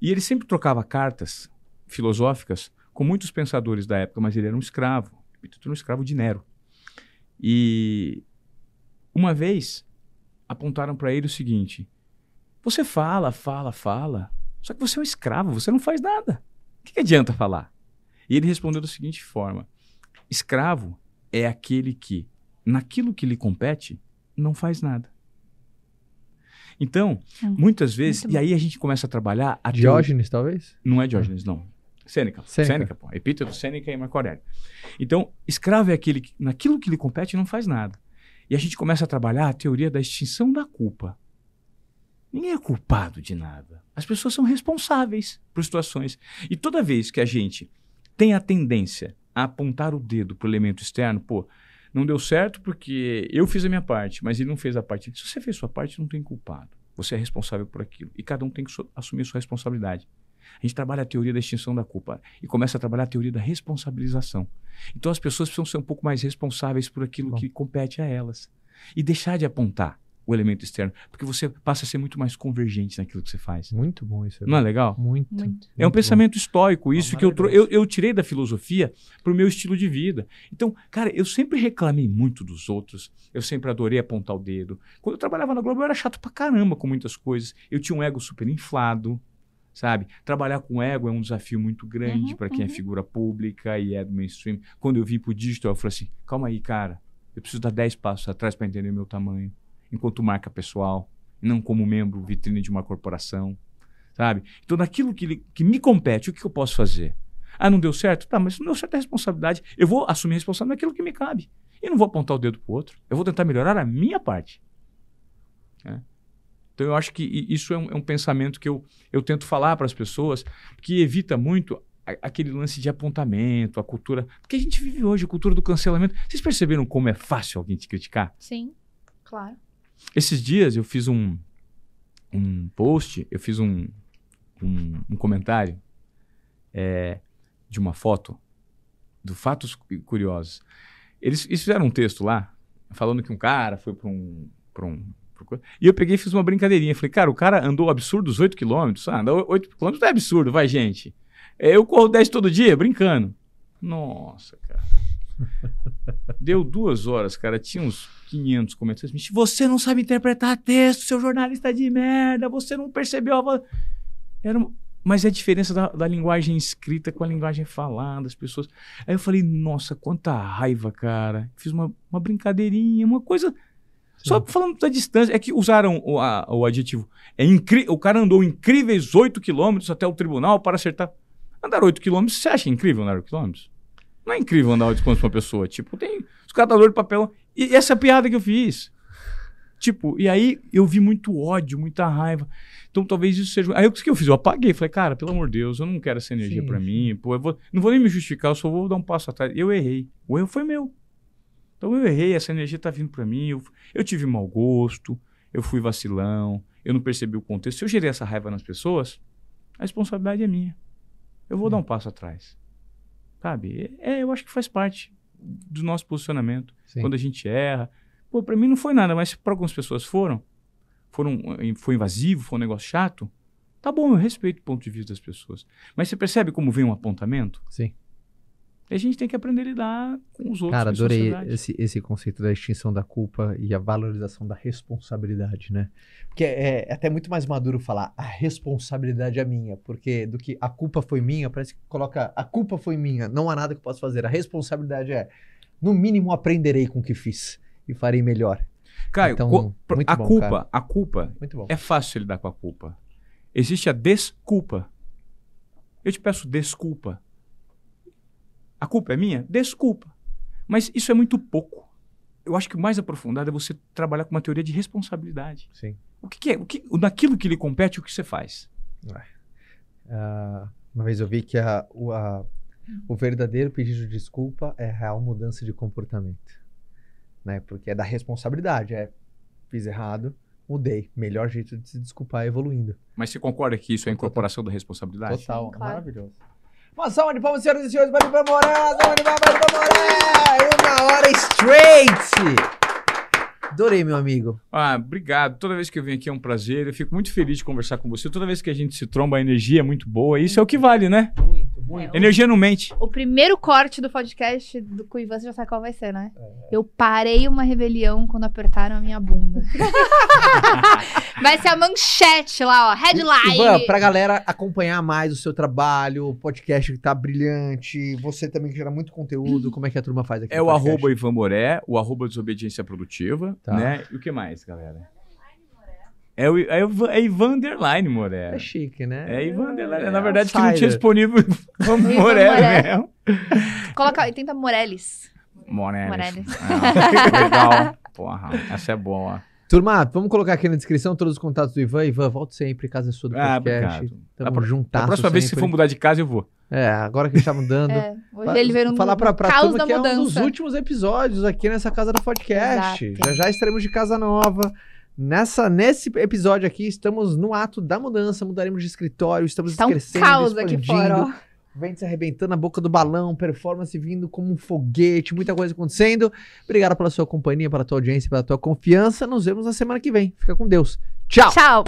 C: E ele sempre trocava cartas filosóficas com muitos pensadores da época, mas ele era um escravo. Epíteto era um escravo de Nero. E uma vez apontaram para ele o seguinte: Você fala, fala, fala, só que você é um escravo, você não faz nada. O que, que adianta falar? E ele respondeu da seguinte forma: Escravo é aquele que, naquilo que lhe compete, não faz nada. Então, hum, muitas vezes, e aí a gente começa a trabalhar. A
A: Diógenes, talvez?
C: Não é Diógenes, não. Sêneca. Sêneca, Sêneca pô. Epíteto, Sêneca e Marco Aurélio. Então, escravo é aquele que, naquilo que lhe compete, não faz nada. E a gente começa a trabalhar a teoria da extinção da culpa. Ninguém é culpado de nada. As pessoas são responsáveis por situações. E toda vez que a gente tem a tendência a apontar o dedo para o elemento externo, pô, não deu certo porque eu fiz a minha parte, mas ele não fez a parte. Se você fez sua parte, não tem culpado. Você é responsável por aquilo. E cada um tem que assumir a sua responsabilidade. A gente trabalha a teoria da extinção da culpa e começa a trabalhar a teoria da responsabilização. Então as pessoas precisam ser um pouco mais responsáveis por aquilo Bom. que compete a elas e deixar de apontar o elemento externo, porque você passa a ser muito mais convergente naquilo que você faz.
A: Muito bom isso.
C: É Não é legal?
A: Muito. muito.
C: É um pensamento bom. estoico, isso que eu, eu, eu tirei da filosofia para o meu estilo de vida. Então, cara, eu sempre reclamei muito dos outros, eu sempre adorei apontar o dedo. Quando eu trabalhava na Globo, eu era chato pra caramba com muitas coisas. Eu tinha um ego super inflado, sabe? Trabalhar com ego é um desafio muito grande uhum, para quem é uhum. é figura pública e é do mainstream. Quando eu vim pro digital, eu falei assim: calma aí, cara, eu preciso dar 10 passos atrás para entender o meu tamanho, enquanto marca pessoal, não como membro vitrine de uma corporação, sabe? Então, naquilo que, que me compete, o que eu posso fazer? Ah, não deu certo? Tá, mas não deu certo é responsabilidade. Eu vou assumir a responsabilidade naquilo que me cabe. E não vou apontar o dedo pro outro. Eu vou tentar melhorar a minha parte. É. Então eu acho que isso é um, é um pensamento que eu, eu tento falar para as pessoas, que evita muito aquele lance de apontamento, a cultura. Porque a gente vive hoje a cultura do cancelamento. Vocês perceberam como é fácil alguém te criticar?
B: Sim, claro.
C: Esses dias eu fiz um, um post, eu fiz um, um, um comentário é, de uma foto do Fatos Curiosos. Eles, eles fizeram um texto lá, falando que um cara foi para um, um e eu peguei e fiz uma brincadeirinha. Falei, cara, o cara andou absurdos 8 quilômetros. Ah, andou 8 quilômetros é absurdo, vai, gente. É, eu corro 10 todo dia, brincando. Nossa, cara. Deu duas horas, cara. Tinha uns 500 comentários. Você não sabe interpretar texto, seu jornalista de merda. Você não percebeu a. Era um... Mas é a diferença da, da, linguagem escrita com a linguagem falada, as pessoas. Aí eu falei, nossa, quanta raiva, cara. Fiz uma, uma brincadeirinha, uma coisa só falando da distância, é que usaram o, a, o adjetivo. É incri... O cara andou incríveis 8 quilômetros até o tribunal para acertar. Andar 8 quilômetros, você acha incrível andar 8 quilômetros? Não é incrível andar 8 quilômetros para uma pessoa. Tipo, tem os catadores de papel. E essa é a piada que eu fiz. Tipo, e aí eu vi muito ódio, muita raiva. Então talvez isso seja. Aí o que eu fiz? Eu apaguei. Falei, cara, pelo amor de Deus, eu não quero essa energia para mim. Pô, eu vou... não vou nem me justificar, eu só vou dar um passo atrás. Eu errei. O erro foi meu. Então eu errei, essa energia está vindo para mim, eu, eu tive mau gosto, eu fui vacilão, eu não percebi o contexto. Se eu gerei essa raiva nas pessoas, a responsabilidade é minha. Eu vou hum. dar um passo atrás. Sabe? É, eu acho que faz parte do nosso posicionamento. Sim. Quando a gente erra. Pô, para mim não foi nada, mas para algumas pessoas foram. foram. Foi invasivo, foi um negócio chato. Tá bom, eu respeito o ponto de vista das pessoas. Mas você percebe como vem um apontamento?
A: Sim.
C: E a gente tem que aprender a lidar com os outros.
A: Cara, adorei esse, esse conceito da extinção da culpa e a valorização da responsabilidade, né? Porque é, é, até muito mais maduro falar a responsabilidade é minha, porque do que a culpa foi minha, parece que coloca a culpa foi minha, não há nada que eu possa fazer. A responsabilidade é, no mínimo, aprenderei com o que fiz e farei melhor.
C: Caio, então, a bom, culpa, cara. a culpa é fácil lidar com a culpa. Existe a desculpa. Eu te peço desculpa a culpa é minha? Desculpa. Mas isso é muito pouco. Eu acho que o mais aprofundado é você trabalhar com uma teoria de responsabilidade.
A: Sim.
C: O que, que é? O que, naquilo que lhe compete, o que você faz?
A: Uh, Uma vez eu vi que a, o, a- o verdadeiro pedido de desculpa é a real mudança de comportamento. Né? Porque é da responsabilidade. É, fiz errado, mudei. Melhor jeito de se desculpar é evoluindo.
C: Mas você concorda que isso é a incorporação da responsabilidade?
A: Total,
B: claro.
A: maravilhoso. Uma salva de palmas, senhoras e senhores, para Ivan Moré, uma salva de palmas para Ivan Moré! Uma hora straight! Adorei, meu amigo.
C: Ah, obrigado. Toda vez que eu venho aqui é um prazer. Eu fico muito feliz de conversar com você. Toda vez que a gente se tromba, a energia é muito boa. Isso é o que vale, né?
A: Muito, muito.
C: Energia não mente.
B: O primeiro corte do podcast do com o Ivan, você já sabe qual vai ser, né?
A: É.
B: Eu parei uma rebelião quando apertaram a minha bunda. vai ser a manchete lá, ó. Headline.
A: Ivan, pra galera acompanhar mais o seu trabalho, o podcast que tá brilhante, você também que gera muito conteúdo, como é que a turma faz aqui?
C: É o
A: podcast?
C: arroba Ivan Moré, o arroba Desobediência Produtiva,
A: Tá.
C: né? E o que mais, galera? É o é, é Ivan Underline Moré.
A: É chique, né?
C: É Ivan Underline.
A: É
C: Na verdade, que não tinha
A: outsider.
C: disponível Moré
B: Moré.
C: mesmo.
B: Coloca, tenta Morelis.
C: Morelis.
B: Morelis.
C: Ah, legal. Porra, essa é boa.
A: Turma, vamos colocar aqui na descrição todos os contatos do Ivan. Ivan, volte sempre, casa é sua do
C: Ah,
A: podcast.
C: obrigado.
A: Tamo
C: Da pro-
A: juntasso
C: A próxima vez que
A: sempre.
C: for mudar de casa, eu vou.
A: É, agora que a gente tá mudando.
B: É, hoje ele veio no,
A: falar pra, pra
B: caos
A: turma
B: da
A: que é um dos
B: mudança.
A: últimos episódios aqui nessa casa do podcast.
B: Exato.
A: Já já estaremos de casa nova. Nessa, nesse episódio aqui, estamos no ato da mudança, mudaremos de escritório, estamos
B: Tá um
A: crescendo,
B: caos aqui
A: expandindo,
B: fora, ó.
A: Vento se arrebentando na boca do balão, performance vindo como um foguete, muita coisa acontecendo. Obrigado pela sua companhia, pela tua audiência, pela tua confiança. Nos vemos na semana que vem. Fica com Deus. Tchau!
B: Tchau.